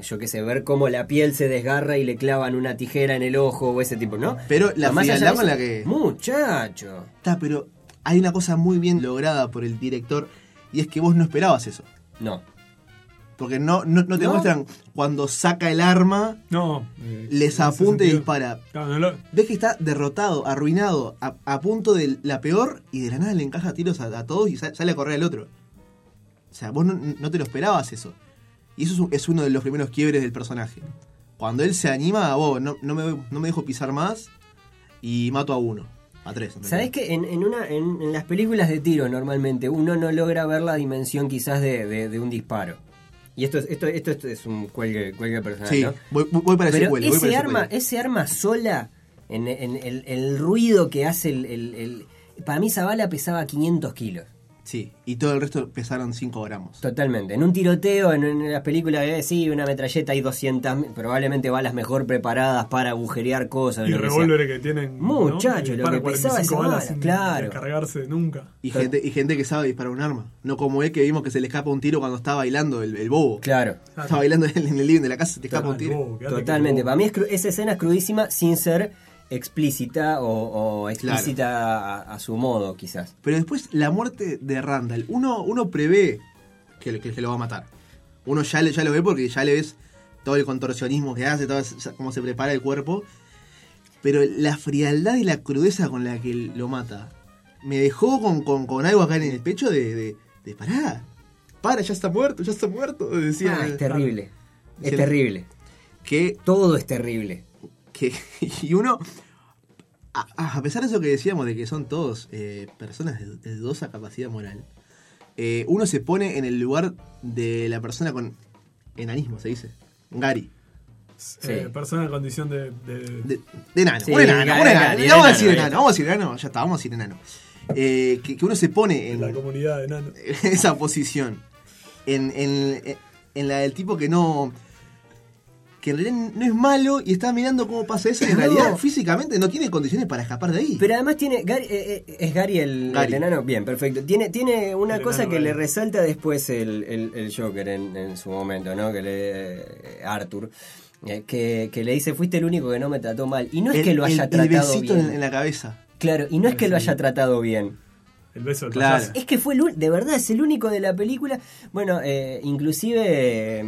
[SPEAKER 3] yo qué sé, ver cómo la piel se desgarra y le clavan una tijera en el ojo o ese tipo, ¿no?
[SPEAKER 2] Pero la
[SPEAKER 3] más allá
[SPEAKER 2] frialdad con la que-
[SPEAKER 3] Muchacho.
[SPEAKER 2] Está, pero hay una cosa muy bien lograda por el director y es que vos no esperabas eso.
[SPEAKER 3] No.
[SPEAKER 2] Porque no, no, no te
[SPEAKER 3] ¿No?
[SPEAKER 2] muestran cuando saca el arma,
[SPEAKER 4] No. eh,
[SPEAKER 2] les apunta y dispara.
[SPEAKER 4] Claro, no lo-
[SPEAKER 2] Ves que está derrotado, arruinado, a, a punto de la peor y de la nada le encaja tiros a, a todos y sa- sale a correr al otro. O sea, vos no, no te lo esperabas eso. Y eso es, un- es uno de los primeros quiebres del personaje. Cuando él se anima, vos, no, no, me, no me dejo pisar más y mato a uno, a tres.
[SPEAKER 3] ¿Sabés que en, en una, en, en las películas de tiro normalmente uno no logra ver la dimensión quizás de, de- de un disparo? Y esto es, esto, esto, esto es un cuelgue, cuelgue personal,
[SPEAKER 2] Sí,
[SPEAKER 3] ¿no?
[SPEAKER 2] voy, voy- para ese voy para
[SPEAKER 3] ese
[SPEAKER 2] ese
[SPEAKER 3] arma, ese arma sola, en, en el, el ruido que hace el, el- el- Para mí esa bala pesaba 500 kilos.
[SPEAKER 2] Sí, y todo el resto pesaron 5 gramos.
[SPEAKER 3] Totalmente. En un tiroteo, en, en las películas, eh, sí, una metralleta hay 200, probablemente balas mejor preparadas para agujerear cosas.
[SPEAKER 4] Y
[SPEAKER 3] lo que
[SPEAKER 4] revólveres que tienen.
[SPEAKER 3] Muchacho,
[SPEAKER 4] ¿no?
[SPEAKER 3] lo que pesaba
[SPEAKER 4] 45
[SPEAKER 3] esa
[SPEAKER 4] balas sin
[SPEAKER 3] claro.
[SPEAKER 4] descargarse nunca.
[SPEAKER 2] Y gente, y gente que sabe disparar un arma. No como él que vimos que se le escapa un tiro cuando está bailando el, el bobo.
[SPEAKER 3] Claro.
[SPEAKER 2] Está bailando en el living de la casa, se te escapa un tiro.
[SPEAKER 3] Totalmente. Para mí es esa escena es crudísima sin ser explícita o, o explícita a, a su modo, quizás.
[SPEAKER 2] Pero después la muerte de Randall, uno, uno prevé que, que, que lo va a matar. Uno ya, le- ya lo ve porque ya le ves todo el contorsionismo que hace, todo cómo se prepara el cuerpo. Pero la frialdad y la crudeza con la que lo mata me dejó con, con, con algo acá en el pecho de, de, de pará. Para, ya está muerto, ya está muerto. Decía
[SPEAKER 3] Ah, es terrible. Es terrible.
[SPEAKER 2] que
[SPEAKER 3] Todo es terrible.
[SPEAKER 2] Que y uno a, a pesar de eso que decíamos de que son todos eh, personas de, de dudosa capacidad moral eh, uno se pone en el lugar de la persona con enanismo se dice Gary
[SPEAKER 4] Eh,
[SPEAKER 3] Sí.
[SPEAKER 4] persona en condición de. de-
[SPEAKER 2] de, de enano
[SPEAKER 3] Sí,
[SPEAKER 2] un enano, un enano. Vamos a decir
[SPEAKER 3] enano,
[SPEAKER 2] enano vamos a decir enano ya está vamos a decir enano Eh, que, que uno se pone
[SPEAKER 4] de la
[SPEAKER 2] en,
[SPEAKER 4] comunidad de enanos.
[SPEAKER 2] en esa posición en, en, en la del tipo que no que en realidad no es malo y está mirando cómo pasa eso y en
[SPEAKER 3] No.
[SPEAKER 2] realidad físicamente no tiene condiciones para escapar de ahí
[SPEAKER 3] Pero además tiene. Gary, eh, eh, ¿Es Gary el,
[SPEAKER 2] Gary.
[SPEAKER 3] el enano? Bien, perfecto. Tiene, tiene una
[SPEAKER 4] El
[SPEAKER 3] cosa
[SPEAKER 4] enano
[SPEAKER 3] que le resalta después el, el- el Joker en, en su momento, ¿no? Que le. eh, Arthur. que, que le dice, fuiste el único que no me trató mal. Y no es
[SPEAKER 2] el,
[SPEAKER 3] que lo haya
[SPEAKER 2] el-
[SPEAKER 3] tratado bien.
[SPEAKER 2] en, en la cabeza.
[SPEAKER 3] Claro, y no es que lo haya tratado bien.
[SPEAKER 4] El beso del
[SPEAKER 2] Claro.
[SPEAKER 4] payaso.
[SPEAKER 3] Es que fue el, de verdad, es el único de la película. Bueno, eh, inclusive eh,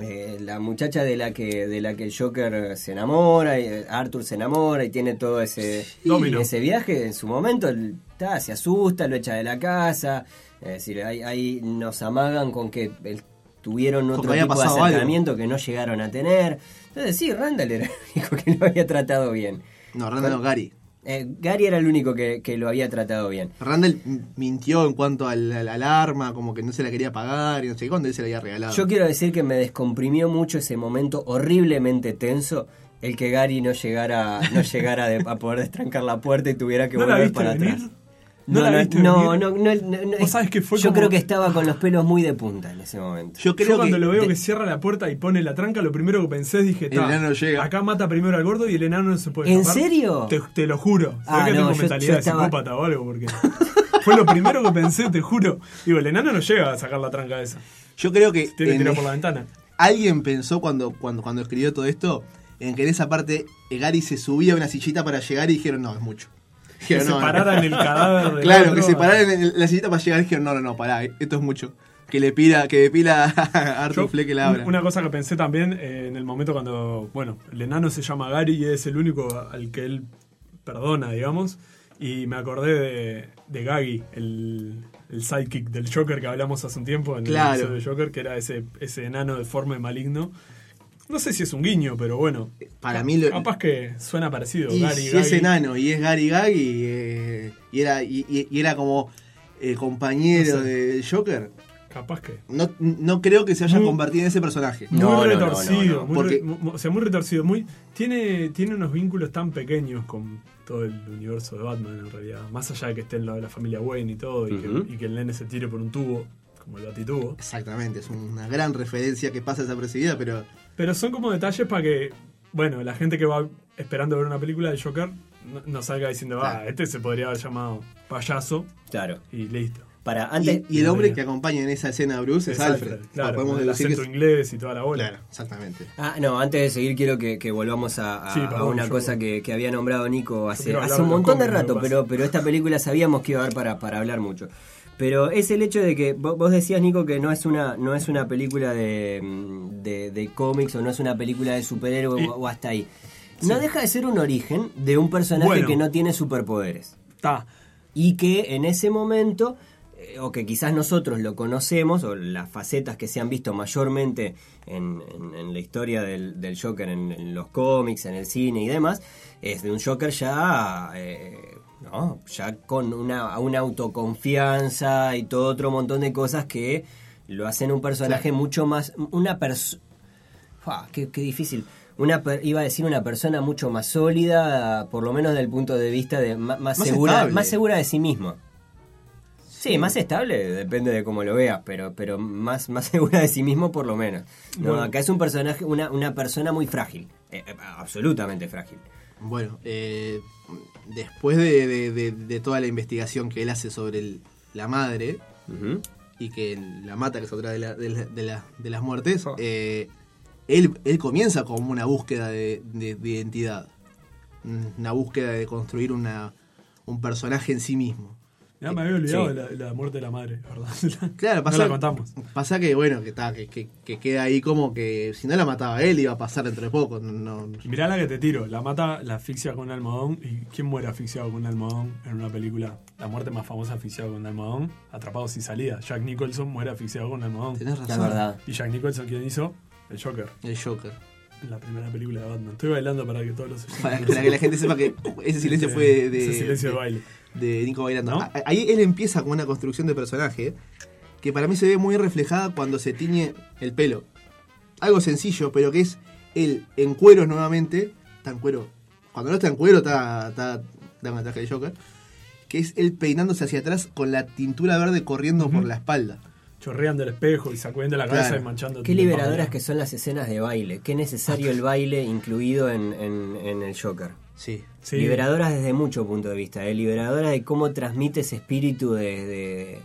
[SPEAKER 3] eh, la muchacha de la que de la que el Joker se enamora, y, eh, Arthur se enamora y tiene todo ese
[SPEAKER 4] Domino.
[SPEAKER 3] ese viaje. En su momento ta, se asusta, lo echa de la casa. Es decir, ahí, ahí nos amagan con que él- tuvieron otro tipo de
[SPEAKER 2] algo.
[SPEAKER 3] acercamiento que no llegaron a tener. Entonces sí, Randall era el único que lo había tratado bien.
[SPEAKER 2] No, Randall no, Gary.
[SPEAKER 3] Eh, Gary era el único que, que lo había tratado bien.
[SPEAKER 2] Randall mintió en cuanto al, al- al arma, como que no se la quería pagar y no sé qué, cuando él se la había regalado.
[SPEAKER 3] Yo quiero decir que me descomprimió mucho ese momento horriblemente tenso, el que Gary no llegara, no llegara de- a poder destrancar la puerta y tuviera que
[SPEAKER 4] ¿No la
[SPEAKER 3] volver
[SPEAKER 4] viste
[SPEAKER 3] para
[SPEAKER 4] venir?
[SPEAKER 3] atrás.
[SPEAKER 4] ¿No la viste
[SPEAKER 3] no,
[SPEAKER 4] venir?
[SPEAKER 3] no, no, no, no,
[SPEAKER 4] Vos sabés que fue
[SPEAKER 3] Yo
[SPEAKER 4] como-
[SPEAKER 3] creo que estaba con los pelos muy de punta en ese momento.
[SPEAKER 2] Yo creo
[SPEAKER 4] Yo cuando
[SPEAKER 2] que
[SPEAKER 4] lo veo
[SPEAKER 3] de-
[SPEAKER 4] que cierra la puerta y pone la tranca, lo primero que pensé es dije,
[SPEAKER 2] El
[SPEAKER 4] "Ta,
[SPEAKER 2] enano llega".
[SPEAKER 4] acá mata primero al gordo y el enano no se puede
[SPEAKER 3] ¿En
[SPEAKER 4] escapar".
[SPEAKER 3] serio?
[SPEAKER 4] Te, te lo juro.
[SPEAKER 3] Ah,
[SPEAKER 4] que
[SPEAKER 3] no,
[SPEAKER 4] tengo
[SPEAKER 3] yo-
[SPEAKER 4] mentalidad
[SPEAKER 3] yo
[SPEAKER 4] de
[SPEAKER 3] estaba-
[SPEAKER 4] psicópata o algo, porque fue lo primero que pensé, te juro. Digo, el enano no llega a sacar la tranca esa.
[SPEAKER 2] yo creo que
[SPEAKER 4] Tiene que tirar por la ventana.
[SPEAKER 2] alguien pensó cuando, cuando, cuando escribió todo esto en que en esa parte Gary se subía a una sillita para llegar y dijeron, no, es mucho.
[SPEAKER 4] Que
[SPEAKER 2] Dijeron, "No, no".
[SPEAKER 4] pararan el cadáver del
[SPEAKER 2] Claro, que se pararan en la sillita para llegar y dijeron, no, no, no, pará, esto es mucho. Que le pila, que le pila a Arthur Fleck que la abra.
[SPEAKER 4] Una cosa que pensé también eh, en el momento cuando, bueno, el enano se llama Gary y es el único al que él perdona, digamos. Y me acordé de, de Gaggy, el, el sidekick del Joker que hablamos hace un tiempo en
[SPEAKER 2] Claro.
[SPEAKER 4] el episodio de Joker, que era ese, ese enano deforme maligno. No sé si es un guiño, pero bueno.
[SPEAKER 2] Para mí lo-
[SPEAKER 4] Capaz que suena parecido.
[SPEAKER 2] Y
[SPEAKER 4] Gary,
[SPEAKER 2] si es enano y es Gary Gaggy eh, y, era, y, era como eh, compañero
[SPEAKER 4] No sé.
[SPEAKER 2] del Joker,
[SPEAKER 4] Capaz que.
[SPEAKER 2] no, no creo que se haya
[SPEAKER 4] Muy-
[SPEAKER 2] convertido en ese personaje.
[SPEAKER 4] Muy
[SPEAKER 3] No, no, no,
[SPEAKER 4] retorcido.
[SPEAKER 3] no, no.
[SPEAKER 4] muy
[SPEAKER 2] Porque-
[SPEAKER 4] re- o sea, muy retorcido. Muy, tiene, tiene unos vínculos tan pequeños con todo el universo de Batman, en realidad. Más allá de que esté en la, la familia Wayne y todo, y, que, y que el nene se tire por un tubo, como el batitubo.
[SPEAKER 2] Exactamente, es una gran referencia que pasa desapercibida, pero
[SPEAKER 4] Pero son como detalles para que, bueno, la gente que va esperando ver una película de Joker no, no salga diciendo, ah,
[SPEAKER 2] Claro.
[SPEAKER 4] este se podría haber llamado payaso
[SPEAKER 3] Claro.
[SPEAKER 4] y listo.
[SPEAKER 3] Para,
[SPEAKER 2] y,
[SPEAKER 3] antes,
[SPEAKER 2] y el hombre que acompaña en esa escena a Bruce es, Alfred.
[SPEAKER 4] Claro,
[SPEAKER 2] podemos
[SPEAKER 4] el
[SPEAKER 2] que
[SPEAKER 4] acento
[SPEAKER 2] es-
[SPEAKER 4] inglés y toda la bola.
[SPEAKER 2] Claro, exactamente.
[SPEAKER 3] Ah, no, antes de seguir quiero que, que volvamos a, a-
[SPEAKER 4] Sí,
[SPEAKER 3] a
[SPEAKER 4] perdón,
[SPEAKER 3] una
[SPEAKER 4] yo-
[SPEAKER 3] cosa que, que había nombrado Nico hace, hace un montón de rato,
[SPEAKER 4] que
[SPEAKER 3] pero, pero esta película sabíamos que iba a dar para, para hablar mucho. Pero es el hecho de que vos, decías, Nico, que no es una, no es una película de, mm, de, de cómics o no es una película de superhéroe o, hasta ahí. No deja de ser un origen de un personaje
[SPEAKER 4] Bueno.
[SPEAKER 3] que no tiene superpoderes.
[SPEAKER 4] Está.
[SPEAKER 3] y que en ese momento, eh, o que quizás nosotros lo conocemos, o las facetas que se han visto mayormente en, en- en la historia del, del Joker, en, en los cómics, en el cine y demás, es de un Joker ya, eh, ¿no? ya con una, una autoconfianza y todo otro montón de cosas que lo hacen un personaje mucho más, una persona... Qué, qué difícil. Una per- iba a decir una persona mucho más sólida, por lo menos desde el punto de vista de más,
[SPEAKER 2] Más
[SPEAKER 3] segura,
[SPEAKER 2] estable.
[SPEAKER 3] más segura de sí mismo. Sí, más estable, depende de cómo lo veas, pero, pero más, más segura de sí mismo por lo menos. No,
[SPEAKER 4] Bueno.
[SPEAKER 3] acá es un personaje, una, una persona muy frágil, eh, eh, absolutamente frágil.
[SPEAKER 2] Bueno, eh, después de, de- de- de toda la investigación que él hace sobre el- la madre y que la mata, que es otra de, la- de la- de la- de las muertes,
[SPEAKER 4] Ah.
[SPEAKER 2] eh, él, él comienza como una búsqueda de, de- de identidad, una búsqueda de construir una, un personaje en sí mismo.
[SPEAKER 4] Ya me había olvidado
[SPEAKER 3] Sí.
[SPEAKER 4] de, la, de la muerte de la madre, ¿verdad?
[SPEAKER 2] Claro,
[SPEAKER 4] no
[SPEAKER 2] pasa,
[SPEAKER 4] la contamos.
[SPEAKER 2] pasa que bueno, que, está, que, que- que queda ahí como que si no la mataba él iba a pasar dentro de poco. No,
[SPEAKER 4] mirá la que te tiro, la mata, la asfixia con un almohadón. ¿Y quién muere asfixiado con un almohadón en una película? La muerte más famosa asfixiado con un almohadón, atrapado sin salida. Jack Nicholson muere asfixiado con un almohadón.
[SPEAKER 2] tenés
[SPEAKER 3] La
[SPEAKER 2] razón.
[SPEAKER 3] verdad.
[SPEAKER 4] Y Jack Nicholson, ¿quién hizo? El Joker,
[SPEAKER 2] El Joker.
[SPEAKER 4] En la primera película de Batman. Estoy bailando para que todos los
[SPEAKER 2] Para, para que la gente sepa que ese silencio fue de, de-
[SPEAKER 4] Ese silencio de baile.
[SPEAKER 2] de Nico bailando. Ahí él empieza con una construcción de personaje que para mí se ve muy reflejada cuando se tiñe el pelo. Algo sencillo, pero que es él en cueros nuevamente. Está en cuero. Cuando no está en cuero, está, está un traje de Joker. Que es él peinándose hacia atrás con la tintura verde corriendo por la espalda.
[SPEAKER 4] Chorreando el espejo y sacudiendo la cabeza
[SPEAKER 2] Claro.
[SPEAKER 4] y manchando.
[SPEAKER 3] Qué
[SPEAKER 4] el
[SPEAKER 3] liberadoras que son las escenas de baile. Qué necesario el baile incluido en, en- en el Joker.
[SPEAKER 2] Sí.
[SPEAKER 4] Sí.
[SPEAKER 3] Liberadoras desde mucho punto de vista. ¿eh? Liberadoras de cómo transmite ese espíritu de... de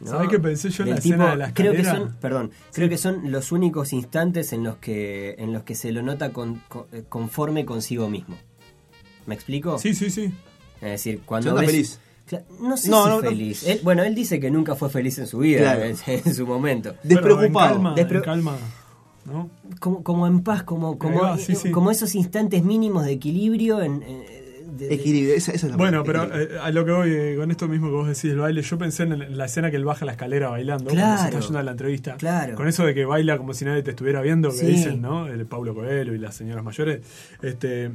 [SPEAKER 3] ¿no?
[SPEAKER 4] ¿Sabés qué pensé yo en
[SPEAKER 3] Del
[SPEAKER 4] la escena de la
[SPEAKER 3] creo que son, perdón, creo que son los únicos instantes en los que en los que se lo nota con- con- eh, conforme consigo mismo. ¿Me explico?
[SPEAKER 4] Sí, sí, sí.
[SPEAKER 3] Es decir, cuando ves-
[SPEAKER 2] feliz.
[SPEAKER 3] No sé
[SPEAKER 2] No,
[SPEAKER 3] si
[SPEAKER 2] no, no.
[SPEAKER 3] feliz. Él- bueno, él dice que nunca fue feliz en su vida,
[SPEAKER 2] Claro.
[SPEAKER 3] en, en su momento.
[SPEAKER 2] Despreocupado.
[SPEAKER 4] Pero en calma,
[SPEAKER 3] Despre-
[SPEAKER 4] en calma, ¿no?
[SPEAKER 3] Como, como en paz, como, como,
[SPEAKER 4] va, sí, sí.
[SPEAKER 3] como esos instantes mínimos de equilibrio. En, eh, de- de-
[SPEAKER 2] Equilibrio. Esa, esa es la
[SPEAKER 4] Bueno, pero eh, a lo que voy eh, con esto mismo que vos decís del baile, yo pensé en, la escena que él baja la escalera bailando, cuando se
[SPEAKER 3] Claro.
[SPEAKER 4] está yendo a la entrevista.
[SPEAKER 3] Claro.
[SPEAKER 4] Con eso de que baila como si nadie te estuviera viendo, que
[SPEAKER 3] Sí.
[SPEAKER 4] dicen, ¿no? El Pablo Coelho y las señoras mayores. Este,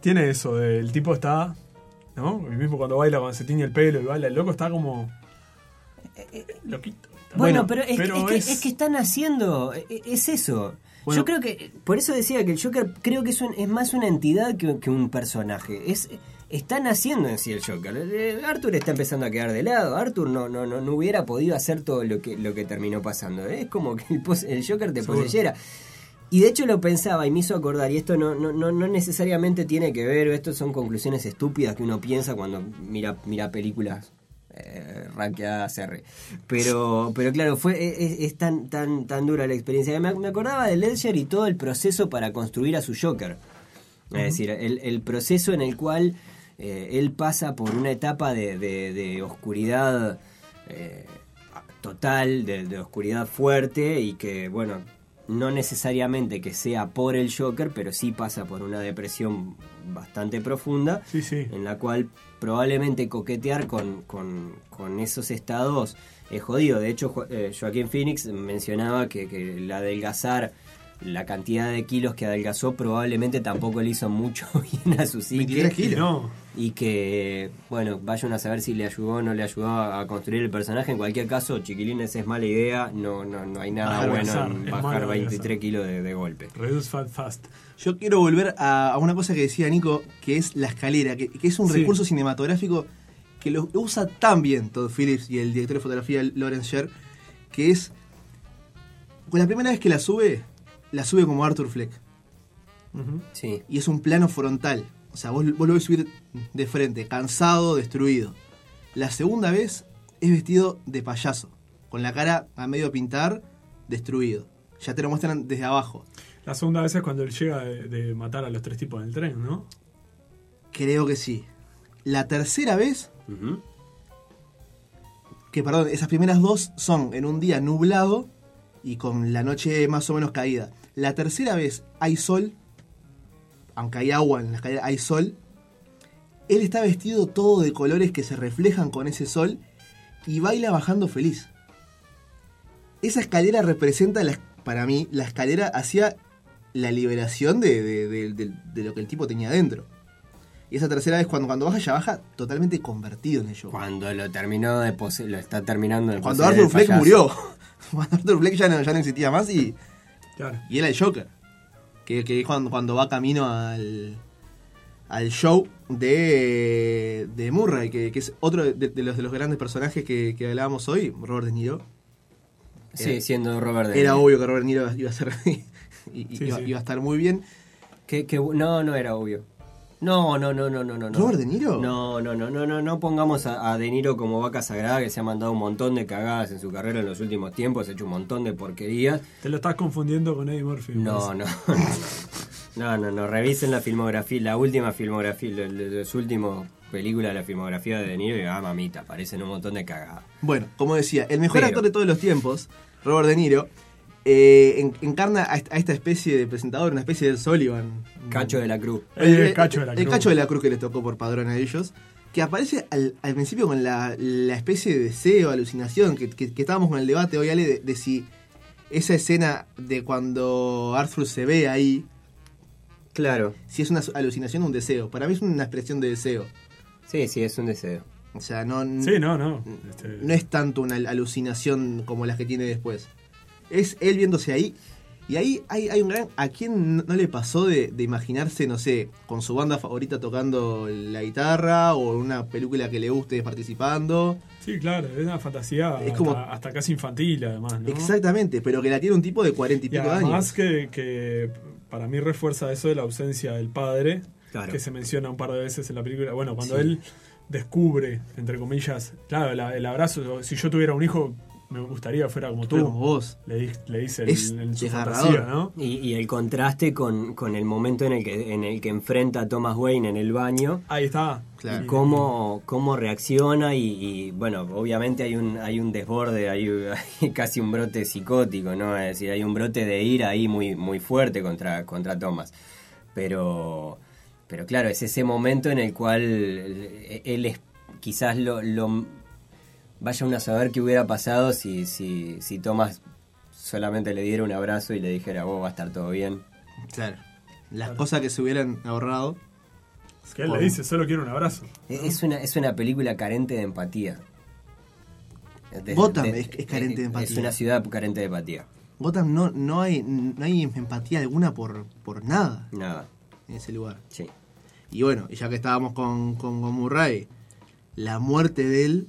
[SPEAKER 4] tiene eso, de, el tipo está, ¿no? Y mismo cuando baila, cuando se tiñe el pelo y baila, el loco está como. Loquito.
[SPEAKER 3] Bueno,
[SPEAKER 2] Bueno,
[SPEAKER 3] pero, es,
[SPEAKER 4] pero
[SPEAKER 3] es que,
[SPEAKER 4] es-
[SPEAKER 3] es que están haciendo. e- e- Es eso.
[SPEAKER 2] Bueno.
[SPEAKER 3] Yo creo que. Por eso decía que el Joker creo que es, un- es más una entidad que, que un personaje. Es. Están haciendo en sí el Joker. Eh, Arthur está empezando a quedar de lado. Arthur no, no, no, no hubiera podido hacer todo lo que, lo que terminó pasando. Es como que el, pos- el Joker te
[SPEAKER 4] Seguro.
[SPEAKER 3] Y de hecho lo pensaba y me hizo acordar, y esto no, no, no, no necesariamente tiene que ver, esto son conclusiones estúpidas que uno piensa cuando mira, mira películas eh, rankeadas R. Pero, pero claro, fue, es, es tan, tan, tan dura la experiencia. Me, me acordaba de Ledger y todo el proceso para construir a su Joker. Es decir, el, el proceso en el cual eh, él pasa por una etapa de, de- de oscuridad eh, total, de, de oscuridad fuerte y que, bueno, no necesariamente que sea por el Joker, pero sí pasa por una depresión bastante profunda
[SPEAKER 4] Sí, sí.
[SPEAKER 3] en la cual probablemente coquetear con, con- con esos estados es jodido. De hecho, eh, Joaquín Phoenix mencionaba que, que el adelgazar la cantidad de kilos que adelgazó probablemente tampoco le hizo mucho bien a su psique.
[SPEAKER 2] 23 kilos.
[SPEAKER 4] No,
[SPEAKER 3] Y que, bueno, vayan a saber si le ayudó o no le ayudó a construir el personaje. En cualquier caso, chiquilines, es mala idea. No, no, no hay nada
[SPEAKER 4] Bajar,
[SPEAKER 3] bueno
[SPEAKER 4] adelgazar,
[SPEAKER 3] en bajar
[SPEAKER 4] malo
[SPEAKER 3] 23
[SPEAKER 4] adelgazar.
[SPEAKER 3] kilos de, de golpe.
[SPEAKER 4] reduce fat fast.
[SPEAKER 2] Yo quiero volver a, a una cosa que decía Nico, que es la escalera, que, que es un
[SPEAKER 4] Sí.
[SPEAKER 2] recurso cinematográfico que lo usa tan bien Todd Phillips y el director de fotografía Lawrence Sher, que es... Con la primera vez que la sube, la sube como Arthur Fleck.
[SPEAKER 3] Sí.
[SPEAKER 2] Y es un plano frontal. O sea, vos, vos lo ves subir de frente, cansado, destruido. La segunda vez es vestido de payaso, con la cara a medio pintar, destruido. Ya te lo muestran desde abajo.
[SPEAKER 4] La segunda vez es cuando él llega de, de matar a los tres tipos del tren, ¿no?
[SPEAKER 2] Creo que sí. La tercera vez que perdón, esas primeras dos son en un día nublado y con la noche más o menos caída. La tercera vez hay sol, aunque hay agua en la escalera, hay sol. Él está vestido todo de colores que se reflejan con ese sol y baila bajando feliz. Esa escalera representa, la- para mí, la escalera hacia la liberación de- de- de lo que el tipo tenía dentro. Y esa tercera vez, cuando, cuando baja, ya baja totalmente convertido en el show.
[SPEAKER 3] Cuando lo terminó de pose- lo está terminando de
[SPEAKER 2] Cuando
[SPEAKER 3] poseer
[SPEAKER 2] Arthur Fleck
[SPEAKER 3] payaso.
[SPEAKER 2] murió. Cuando Arthur Fleck ya no, ya no existía más y,
[SPEAKER 4] Claro.
[SPEAKER 2] y era el Joker. Que, que es cuando, cuando va camino al, al show de, de Murray, que, que es otro de, de los, de los grandes personajes que, que hablábamos hoy, Robert De Niro.
[SPEAKER 3] Sí, siendo Robert De
[SPEAKER 2] Era
[SPEAKER 3] Niro.
[SPEAKER 2] obvio que Robert De Niro iba a ser y, y-
[SPEAKER 4] Sí,
[SPEAKER 2] iba,
[SPEAKER 4] sí.
[SPEAKER 2] iba a estar muy bien.
[SPEAKER 3] Que, que- no, no era obvio. No, no, no, no, no, no.
[SPEAKER 2] ¿Robert De Niro?
[SPEAKER 3] No, no, no, no, no, no pongamos a, a De Niro como vaca sagrada que se ha mandado un montón de cagadas en su carrera en los últimos tiempos, ha hecho un montón de porquerías.
[SPEAKER 4] Te lo estás confundiendo con Eddie Murphy.
[SPEAKER 3] No, no, no, no. No, no, no, revisen la filmografía, la última filmografía, lo- lo- los últimos películas de la filmografía de De Niro y ah, mamita, aparecen un montón de cagadas.
[SPEAKER 2] Bueno, como decía, el mejor
[SPEAKER 3] Pero-
[SPEAKER 2] actor de todos los tiempos, Robert De Niro, eh, en- encarna a, est- a esta especie de presentador, una especie de Sullivan.
[SPEAKER 3] Cacho de la Cruz.
[SPEAKER 4] El, el cacho de la
[SPEAKER 2] el
[SPEAKER 4] cruz.
[SPEAKER 2] cacho de la cruz que les tocó por padrón a ellos, que aparece al, al principio con la, la especie de deseo, alucinación, que, que- que estábamos con el debate hoy, Ale, de, de si esa escena de cuando Arthur se ve ahí,
[SPEAKER 3] Claro,
[SPEAKER 2] si es una alucinación o un deseo. Para mí es una expresión de deseo.
[SPEAKER 3] sí, sí, es un deseo.
[SPEAKER 2] O sea, no,
[SPEAKER 4] Sí, no, no. Este,
[SPEAKER 2] no es tanto una alucinación como las que tiene después. Es él viéndose ahí. Y ahí hay, hay un gran... ¿A quién no le pasó de, de imaginarse, no sé, con su banda favorita tocando la guitarra o una película que le guste participando?
[SPEAKER 4] Sí, claro, es una fantasía
[SPEAKER 2] Es
[SPEAKER 4] hasta,
[SPEAKER 2] como-
[SPEAKER 4] hasta casi infantil, además, ¿no?
[SPEAKER 2] Exactamente, pero que la tiene un tipo de cuarenta y
[SPEAKER 4] Y
[SPEAKER 2] pico
[SPEAKER 4] además
[SPEAKER 2] años.
[SPEAKER 4] que, que para mí refuerza eso de la ausencia del padre,
[SPEAKER 3] Claro.
[SPEAKER 4] que se menciona un par de veces en la película. Bueno, cuando
[SPEAKER 2] Sí.
[SPEAKER 4] él descubre, entre comillas, claro, el, el abrazo, si yo tuviera un hijo, me gustaría que fuera como tú.
[SPEAKER 2] Pero como vos.
[SPEAKER 4] Le, di- le dice
[SPEAKER 2] Es
[SPEAKER 4] en, en su
[SPEAKER 2] desgarrador.
[SPEAKER 4] fantasía, ¿no?
[SPEAKER 3] Y, y el contraste con, con el momento en el que en el que enfrenta a Thomas Wayne en el baño
[SPEAKER 4] Ahí está.
[SPEAKER 2] Claro.
[SPEAKER 3] y cómo, cómo reacciona y, y, bueno, obviamente hay un hay un desborde, hay, hay casi un brote psicótico, ¿no? Es decir, hay un brote de ira ahí muy muy fuerte contra contra Thomas. Pero pero claro, es ese momento en el cual él es quizás lo, lo vaya uno a saber qué hubiera pasado si si si Thomas solamente le diera un abrazo y le dijera, "Vos va a estar todo bien."
[SPEAKER 2] Claro. Las cosas que se hubieran ahorrado.
[SPEAKER 4] Es que él
[SPEAKER 2] Bueno.
[SPEAKER 4] le dice, solo quiero un abrazo.
[SPEAKER 3] Es una, es una película carente de empatía. De-
[SPEAKER 2] Gotham es- es carente de empatía.
[SPEAKER 3] Es una ciudad carente de empatía.
[SPEAKER 2] Gotham no, no, hay, no hay empatía alguna por, por nada
[SPEAKER 3] Nada.
[SPEAKER 2] en ese lugar.
[SPEAKER 3] Sí.
[SPEAKER 2] Y bueno, y ya que estábamos con, con, con Murray, la muerte de él,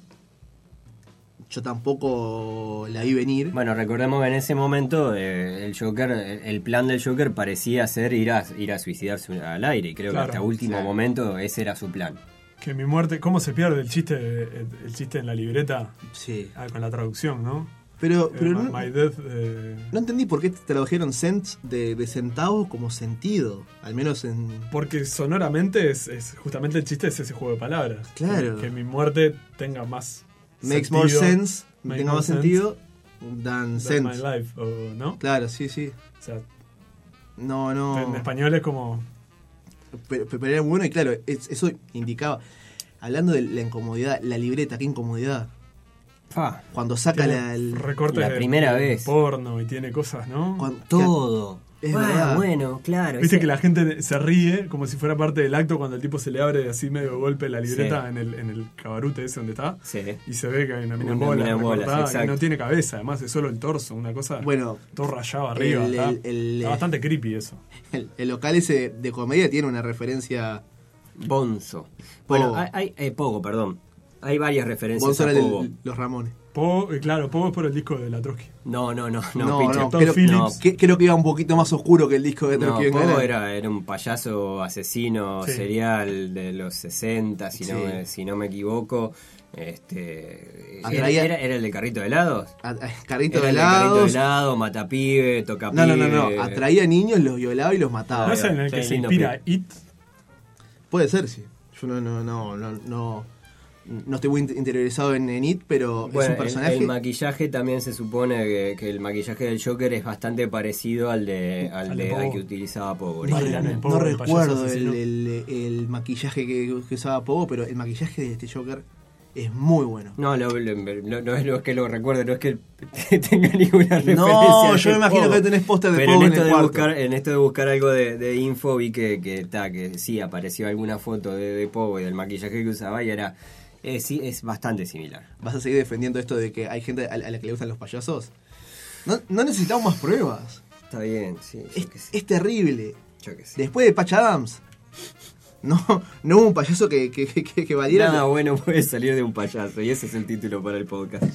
[SPEAKER 2] yo tampoco la vi venir.
[SPEAKER 3] Bueno, recordemos que en ese momento eh, el Joker, el plan del Joker parecía ser ir a, ir a suicidarse al aire. Y creo
[SPEAKER 4] Claro,
[SPEAKER 3] que hasta último
[SPEAKER 2] claro.
[SPEAKER 3] momento ese era su plan.
[SPEAKER 4] Que mi muerte, ¿cómo se pierde el chiste, el, el chiste en la libreta
[SPEAKER 2] Sí.
[SPEAKER 4] Ah, con la traducción, no?
[SPEAKER 2] Pero,
[SPEAKER 4] Eh,
[SPEAKER 2] pero
[SPEAKER 4] my,
[SPEAKER 2] no,
[SPEAKER 4] my death, eh,
[SPEAKER 2] no entendí por qué tradujeron cents de, de centavos como sentido. Al menos en.
[SPEAKER 4] Porque sonoramente es, es justamente el chiste es ese juego de palabras.
[SPEAKER 2] Claro.
[SPEAKER 4] Que, que mi muerte tenga más
[SPEAKER 2] Makes
[SPEAKER 4] sentido,
[SPEAKER 2] more sense,
[SPEAKER 4] make
[SPEAKER 2] tenga
[SPEAKER 4] more
[SPEAKER 2] más
[SPEAKER 4] sense
[SPEAKER 2] sentido, than
[SPEAKER 4] than my
[SPEAKER 2] sense.
[SPEAKER 4] life, o, ¿no?
[SPEAKER 2] Claro, sí, sí.
[SPEAKER 4] O sea,
[SPEAKER 2] No, no.
[SPEAKER 4] en español es como
[SPEAKER 2] Pero, pero era bueno y claro, es- eso indicaba. Hablando de la incomodidad, la libreta, qué incomodidad. Cuando saca la. el-
[SPEAKER 3] la primera
[SPEAKER 4] de
[SPEAKER 3] vez.
[SPEAKER 4] porno y tiene cosas, ¿no?
[SPEAKER 2] cuando-
[SPEAKER 3] Todo.
[SPEAKER 2] Es
[SPEAKER 3] Ah,
[SPEAKER 2] verdad.
[SPEAKER 3] bueno, claro.
[SPEAKER 4] Viste
[SPEAKER 3] ese-
[SPEAKER 4] que la gente se ríe como si fuera parte del acto cuando el tipo se le abre así medio golpe la libreta
[SPEAKER 3] Sí.
[SPEAKER 4] en, el, en el cabarute ese donde está.
[SPEAKER 3] Sí.
[SPEAKER 4] Y se ve que hay una mina en
[SPEAKER 3] Una
[SPEAKER 4] bolas,
[SPEAKER 3] mina bolas,
[SPEAKER 4] y no tiene cabeza, además es solo el torso, una cosa
[SPEAKER 2] Bueno,
[SPEAKER 4] todo rayado arriba.
[SPEAKER 2] el-
[SPEAKER 4] está,
[SPEAKER 2] el- el-
[SPEAKER 4] está bastante creepy eso.
[SPEAKER 2] el, el local ese de comedia tiene una referencia.
[SPEAKER 3] Bonzo. Bueno,
[SPEAKER 2] Pogo.
[SPEAKER 3] hay, hay- eh, Pogo, perdón. Hay varias referencias
[SPEAKER 2] Bonzo
[SPEAKER 3] a Pogo.
[SPEAKER 2] los Ramones.
[SPEAKER 4] Pogo, eh, claro, Pogo es por el disco de la Trotsky.
[SPEAKER 3] No, no, no, no,
[SPEAKER 2] No,
[SPEAKER 3] pinche.
[SPEAKER 2] no, creo.
[SPEAKER 3] No,
[SPEAKER 2] que- creo que iba un poquito más oscuro que el disco de
[SPEAKER 3] No,
[SPEAKER 2] Trotsky
[SPEAKER 3] Pogo
[SPEAKER 2] Vengador.
[SPEAKER 3] era, era un payaso asesino
[SPEAKER 4] Sí.
[SPEAKER 3] serial de los 60, si, no,
[SPEAKER 2] Sí.
[SPEAKER 3] me, si no me equivoco. Este, era,
[SPEAKER 2] Atraía-
[SPEAKER 3] era- era el de carrito de helados.
[SPEAKER 2] A- a- Carrito
[SPEAKER 3] Era
[SPEAKER 2] de
[SPEAKER 3] el de carrito de
[SPEAKER 2] helados.
[SPEAKER 3] helado, matapibe, toca
[SPEAKER 2] No, no, no, no. Atraía niños, los violaba y los mataba.
[SPEAKER 4] ¿No
[SPEAKER 3] Ah,
[SPEAKER 4] es en el que se inspira It?
[SPEAKER 2] Puede ser, sí. Yo no, no, no, no, no, estoy muy interiorizado en, en It, pero es un
[SPEAKER 3] el-
[SPEAKER 2] personaje.
[SPEAKER 3] El, maquillaje también se supone que, que el maquillaje del Joker es bastante parecido al de al,
[SPEAKER 4] Al de
[SPEAKER 3] al que utilizaba Pogo.
[SPEAKER 2] no, recuerdo el, el- el maquillaje que, que usaba Pogo, pero el maquillaje de este Joker es muy bueno.
[SPEAKER 3] No, lo- lo- no, no es lo que lo recuerde, no es que tenga ninguna referencia.
[SPEAKER 2] No, yo me imagino
[SPEAKER 3] Pogo.
[SPEAKER 2] que tenés póster de
[SPEAKER 3] Pero
[SPEAKER 2] Pogo
[SPEAKER 3] en
[SPEAKER 2] en
[SPEAKER 3] esto,
[SPEAKER 2] el
[SPEAKER 3] de
[SPEAKER 2] cuarto.
[SPEAKER 3] buscar, en esto de buscar algo de, de info vi que, que, ta, que sí apareció alguna foto de, de Pogo y del maquillaje que usaba y era eh, sí, es bastante similar.
[SPEAKER 2] ¿Vas a seguir defendiendo esto de que hay gente a, a la que le gustan los payasos? No, no necesitamos más pruebas.
[SPEAKER 3] Está bien, sí,
[SPEAKER 2] Es, terrible.
[SPEAKER 3] yo.
[SPEAKER 2] Después de Patch Adams, no, no hubo un payaso que, que, que, que valiera.
[SPEAKER 3] Nada bueno puede salir de un payaso y ese es el título para el podcast.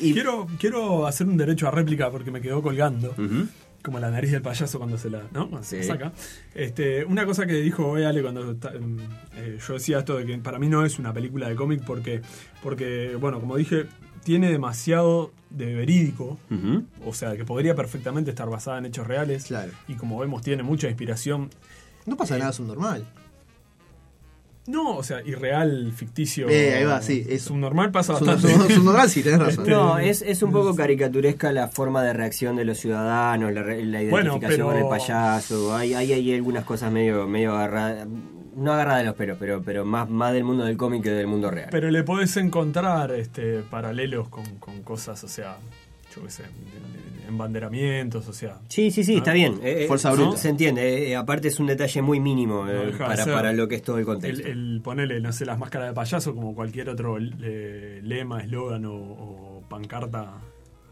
[SPEAKER 2] y-
[SPEAKER 4] Quiero, quiero hacer un derecho a réplica porque me quedó colgando.
[SPEAKER 3] Ujú.
[SPEAKER 4] Como la nariz del payaso cuando se la, ¿no? Cuando se la
[SPEAKER 3] Sí.
[SPEAKER 4] saca. Este, una cosa que dijo hoy Ale cuando ta- em, eh, yo decía esto de que para mí no es una película de cómic porque, porque, bueno, como dije, tiene demasiado de verídico. O sea, que podría perfectamente estar basada en hechos reales.
[SPEAKER 2] Claro.
[SPEAKER 4] Y como vemos, tiene mucha inspiración.
[SPEAKER 2] no pasa
[SPEAKER 3] Eh,
[SPEAKER 2] nada subnormal.
[SPEAKER 4] No, o sea, irreal, ficticio.
[SPEAKER 2] Eh, ahí va, sí, eso.
[SPEAKER 4] Subnormal pasa
[SPEAKER 2] Sub-
[SPEAKER 4] bastante.
[SPEAKER 2] Subnormal sí, tenés razón.
[SPEAKER 3] No, es, es un poco caricaturesca la forma de reacción de los ciudadanos, la, re- la
[SPEAKER 4] Bueno,
[SPEAKER 3] identificación
[SPEAKER 4] pero-
[SPEAKER 3] con el payaso. Hay, hay, hay algunas cosas medio, medio agarradas, no agarradas de los pelos, pero, pero más, más del mundo del cómic que del mundo real.
[SPEAKER 4] Pero le podés encontrar este, paralelos con, con cosas, o sea, yo qué sé, de- de- embanderamientos, o sea.
[SPEAKER 3] Sí, sí, sí,
[SPEAKER 4] ¿no?
[SPEAKER 3] está bien. Eh, eh,
[SPEAKER 2] Fuerza
[SPEAKER 3] ¿no?
[SPEAKER 2] bruta.
[SPEAKER 3] Se entiende. eh, aparte es un detalle muy mínimo eh,
[SPEAKER 4] No
[SPEAKER 3] para, para lo que es todo el
[SPEAKER 4] El,
[SPEAKER 3] contexto.
[SPEAKER 4] el ponerle, no sé, las máscaras de payaso como cualquier otro eh, lema, eslogan o, o pancarta.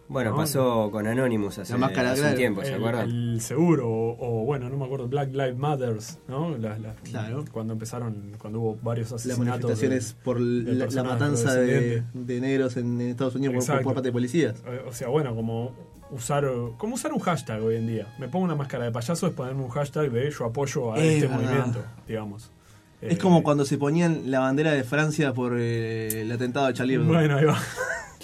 [SPEAKER 3] Bueno,
[SPEAKER 4] ¿no?
[SPEAKER 3] pasó con Anonymous hace,
[SPEAKER 2] La máscara,
[SPEAKER 3] hace un tiempo, ¿se acuerdan?
[SPEAKER 4] el seguro, o, o, bueno, no me acuerdo, Black Lives Matters, ¿no? La- la-
[SPEAKER 2] Claro.
[SPEAKER 4] Cuando empezaron, cuando hubo varios
[SPEAKER 2] Las
[SPEAKER 4] asesinatos.
[SPEAKER 2] manifestaciones
[SPEAKER 4] de-
[SPEAKER 2] por la, matanza de, de negros en, Estados Unidos por, parte de policías.
[SPEAKER 4] Eh, O sea, bueno, como usar como usar un hashtag hoy en día. Me pongo una máscara de payaso es ponerme un hashtag de yo apoyo a
[SPEAKER 2] Es
[SPEAKER 4] este
[SPEAKER 2] verdad.
[SPEAKER 4] movimiento, digamos.
[SPEAKER 2] Es
[SPEAKER 4] Eh,
[SPEAKER 2] como cuando se ponían la bandera de Francia por eh, el atentado de Charlie Hebdo.
[SPEAKER 4] Bueno, ahí va.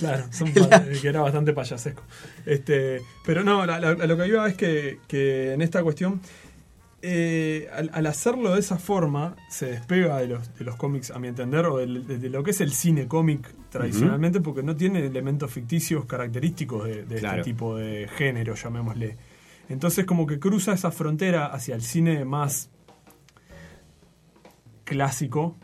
[SPEAKER 4] Claro, son que era bastante payasesco. Este, pero no, la- la- a lo que iba es que, que en esta cuestión, eh, al, al hacerlo de esa forma, se despega de los, de los cómics, a mi entender, o de, de lo que es el cine cómic tradicionalmente, porque no tiene elementos ficticios característicos de, de
[SPEAKER 3] Claro.
[SPEAKER 4] este tipo de género, llamémosle. Entonces como que cruza esa frontera hacia el cine más clásico,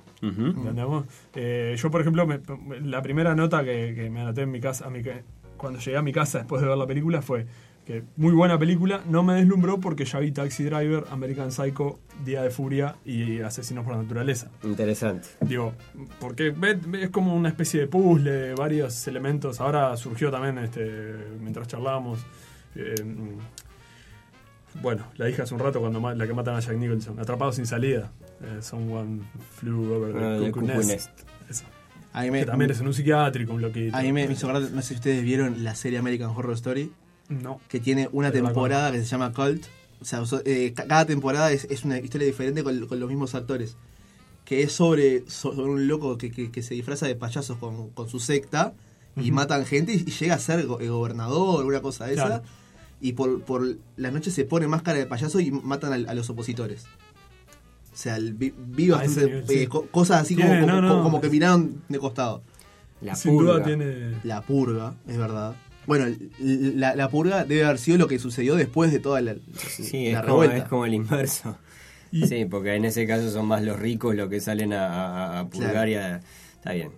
[SPEAKER 4] Eh, yo, por ejemplo, me- la primera nota que, que me anoté en mi casa, a mi ca- cuando llegué a mi casa después de ver la película fue que muy buena película, no me deslumbró porque ya vi Taxi Driver, American Psycho, Día de Furia y Asesinos por Naturaleza.
[SPEAKER 3] Interesante.
[SPEAKER 4] Digo, porque es como una especie de puzzle, de varios elementos. Ahora surgió también, este, mientras charlábamos, eh, bueno, la dije hace un rato cuando la que matan a Jack Nicholson, Atrapado sin salida. Eh, someone flew over the cuckoo
[SPEAKER 3] Cuckoo
[SPEAKER 4] nest.
[SPEAKER 3] Nest.
[SPEAKER 4] Eso.
[SPEAKER 2] A mí me,
[SPEAKER 4] Que también es en un psiquiátrico, un loquito.
[SPEAKER 2] a mí me, me hizo no sé si ustedes vieron la serie American Horror Story,
[SPEAKER 4] No.
[SPEAKER 2] que tiene una temporada que se llama Cult. O sea, so- eh, ca- cada temporada es, es una historia diferente con, con los mismos actores. Que es sobre, sobre un loco que, que- que se disfraza de payasos con, con su secta y matan gente y, y llega a ser go- eh, gobernador, una cosa de esa. Y por, por las noches se pone máscara de payaso y matan al- a, los opositores. O sea, el- vi, vi
[SPEAKER 4] A
[SPEAKER 2] bastante,
[SPEAKER 4] ese nivel, sí.
[SPEAKER 2] eh, co- cosas así como,
[SPEAKER 4] Tiene,
[SPEAKER 2] como,
[SPEAKER 4] no, no.
[SPEAKER 2] como que miraron de costado.
[SPEAKER 3] La
[SPEAKER 4] Sin
[SPEAKER 3] purga.
[SPEAKER 4] duda tiene.
[SPEAKER 2] La purga, es verdad. Bueno, la, la purga debe haber sido lo que sucedió después de toda la,
[SPEAKER 3] Sí,
[SPEAKER 2] la
[SPEAKER 3] es como,
[SPEAKER 2] revuelta.
[SPEAKER 3] es como el inverso.
[SPEAKER 4] Y-
[SPEAKER 3] Sí, porque en ese caso son más los ricos los que salen a, a- a purgar
[SPEAKER 2] Claro.
[SPEAKER 3] y a- Está bien.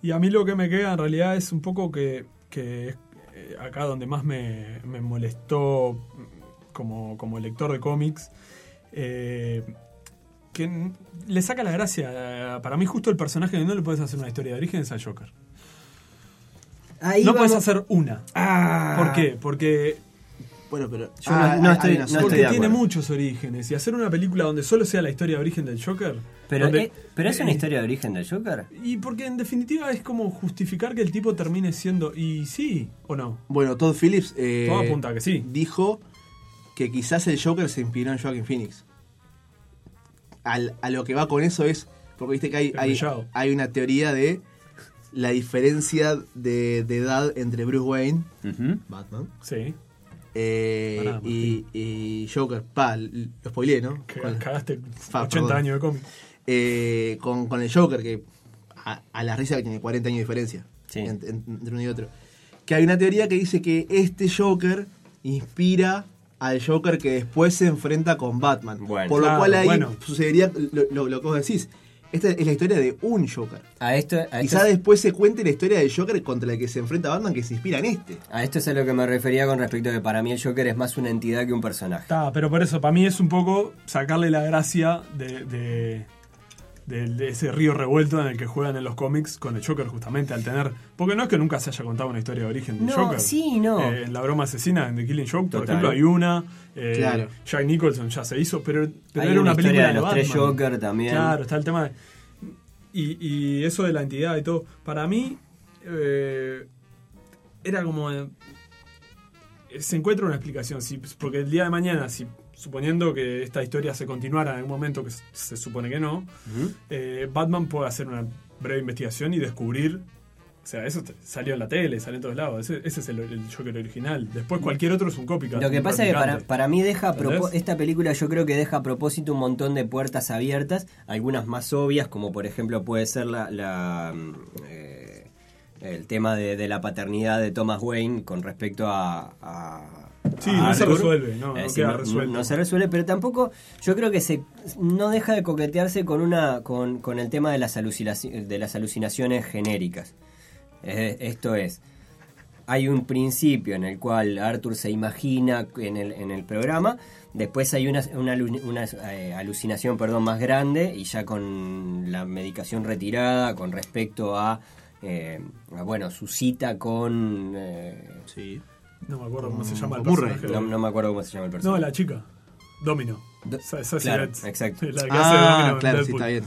[SPEAKER 4] Y a mí lo que me queda en realidad es un poco que, que es, eh, acá donde más me, me molestó como, como lector de cómics, eh, que le saca la gracia. Para mí, justo el personaje que no le puedes hacer una historia de origen es al Joker.
[SPEAKER 3] Ahí
[SPEAKER 4] no puedes hacer una.
[SPEAKER 3] Ah.
[SPEAKER 4] ¿Por qué? Porque,
[SPEAKER 2] Bueno, pero.
[SPEAKER 3] Yo no- no estoy- no
[SPEAKER 4] porque
[SPEAKER 3] de
[SPEAKER 4] tiene muchos orígenes. Y hacer una película donde solo sea la historia de origen del Joker.
[SPEAKER 3] Pero,
[SPEAKER 4] donde-
[SPEAKER 3] eh, pero es una
[SPEAKER 4] eh,
[SPEAKER 3] historia de origen del Joker.
[SPEAKER 4] Y porque en definitiva es como justificar que el tipo termine siendo. Y sí, o no.
[SPEAKER 2] Bueno, Todd Phillips eh,
[SPEAKER 4] Todo apunta a que sí.
[SPEAKER 2] dijo que quizás el Joker se inspiró en Joaquin Phoenix. Al- a lo que va con eso es. Porque viste que hay, hay, una teoría de la diferencia de, de edad entre Bruce Wayne, Batman,
[SPEAKER 4] Sí.
[SPEAKER 2] eh,
[SPEAKER 4] Pará,
[SPEAKER 2] y, y Joker. Pa, lo spoileé, ¿no?
[SPEAKER 4] Que
[SPEAKER 2] Con-
[SPEAKER 4] cagaste
[SPEAKER 2] Fa,
[SPEAKER 4] 80
[SPEAKER 2] perdón.
[SPEAKER 4] años de cómic.
[SPEAKER 2] eh, con, con el Joker, que a, a la risa que tiene 40 años de diferencia
[SPEAKER 3] Sí.
[SPEAKER 2] ent- ent- entre uno y otro. Que hay una teoría que dice que este Joker inspira al Joker que después se enfrenta con Batman.
[SPEAKER 3] Bueno.
[SPEAKER 2] Por lo
[SPEAKER 4] Claro,
[SPEAKER 2] cual ahí
[SPEAKER 4] bueno.
[SPEAKER 2] sucedería lo, lo- lo que vos decís. Esta es la historia de un Joker.
[SPEAKER 3] A esto, a esto,
[SPEAKER 2] Quizá después se cuente la historia del Joker contra el que se enfrenta Batman que se inspira en este.
[SPEAKER 3] a esto es a lo que me refería con respecto a que para mí el Joker es más una entidad que un personaje.
[SPEAKER 4] Está, pero por eso, para mí es un poco sacarle la gracia de, de, de- de ese río revuelto en el que juegan en los cómics con el Joker, justamente, al tener. Porque no es que nunca se haya contado una historia de origen del
[SPEAKER 3] No,
[SPEAKER 4] Joker.
[SPEAKER 3] sí, no.
[SPEAKER 4] Eh, en la broma asesina en The Killing Joke, por
[SPEAKER 3] Total.
[SPEAKER 4] ejemplo, hay una. eh,
[SPEAKER 2] Claro.
[SPEAKER 4] Jack Nicholson ya se hizo, pero, pero
[SPEAKER 3] Hay
[SPEAKER 4] era
[SPEAKER 3] una
[SPEAKER 4] película
[SPEAKER 3] de
[SPEAKER 4] de
[SPEAKER 3] los tres. Joker también.
[SPEAKER 4] Claro, está el tema de. Y, y eso de la entidad y todo. Para mí, eh, era como. eh, se encuentra una explicación. Si, porque el día de mañana, si suponiendo que esta historia se continuara en algún momento, que se, supone que no, eh, Batman puede hacer una breve investigación y descubrir. O sea, eso salió en la tele, salió en todos lados. Ese, ese es el, el Joker original. Después cualquier otro es un copycat.
[SPEAKER 3] Lo que pasa es que para, para mí deja esta película yo creo que deja a propósito un montón de puertas abiertas, algunas más obvias, como por ejemplo puede ser la, la, eh, el tema de, de la paternidad de Thomas Wayne con respecto a... a-
[SPEAKER 4] Sí,
[SPEAKER 3] a
[SPEAKER 4] no se resuelve, no, no queda resuelto.
[SPEAKER 3] no se resuelve, pero tampoco yo creo que se no deja de coquetearse con una con, con el tema de las, alucinaci- de las alucinaciones genéricas. Eh, esto es, hay un principio en el cual Arthur se imagina en el, en el programa, después hay una, una, alu- una, eh, alucinación perdón, más grande y ya con la medicación retirada con respecto a, eh, a, bueno, su cita con... eh,
[SPEAKER 2] Sí.
[SPEAKER 4] No me acuerdo cómo se llama el
[SPEAKER 2] Murray.
[SPEAKER 4] personaje.
[SPEAKER 3] no, no me acuerdo cómo se llama el
[SPEAKER 4] No,
[SPEAKER 3] personaje.
[SPEAKER 4] la chica. Domino.
[SPEAKER 3] Do-
[SPEAKER 4] Sa- Sassy
[SPEAKER 3] claro, exacto.
[SPEAKER 4] La que hace Domino
[SPEAKER 2] Ah,
[SPEAKER 4] en
[SPEAKER 2] claro, sí,
[SPEAKER 4] Deadpool.
[SPEAKER 2] está bien.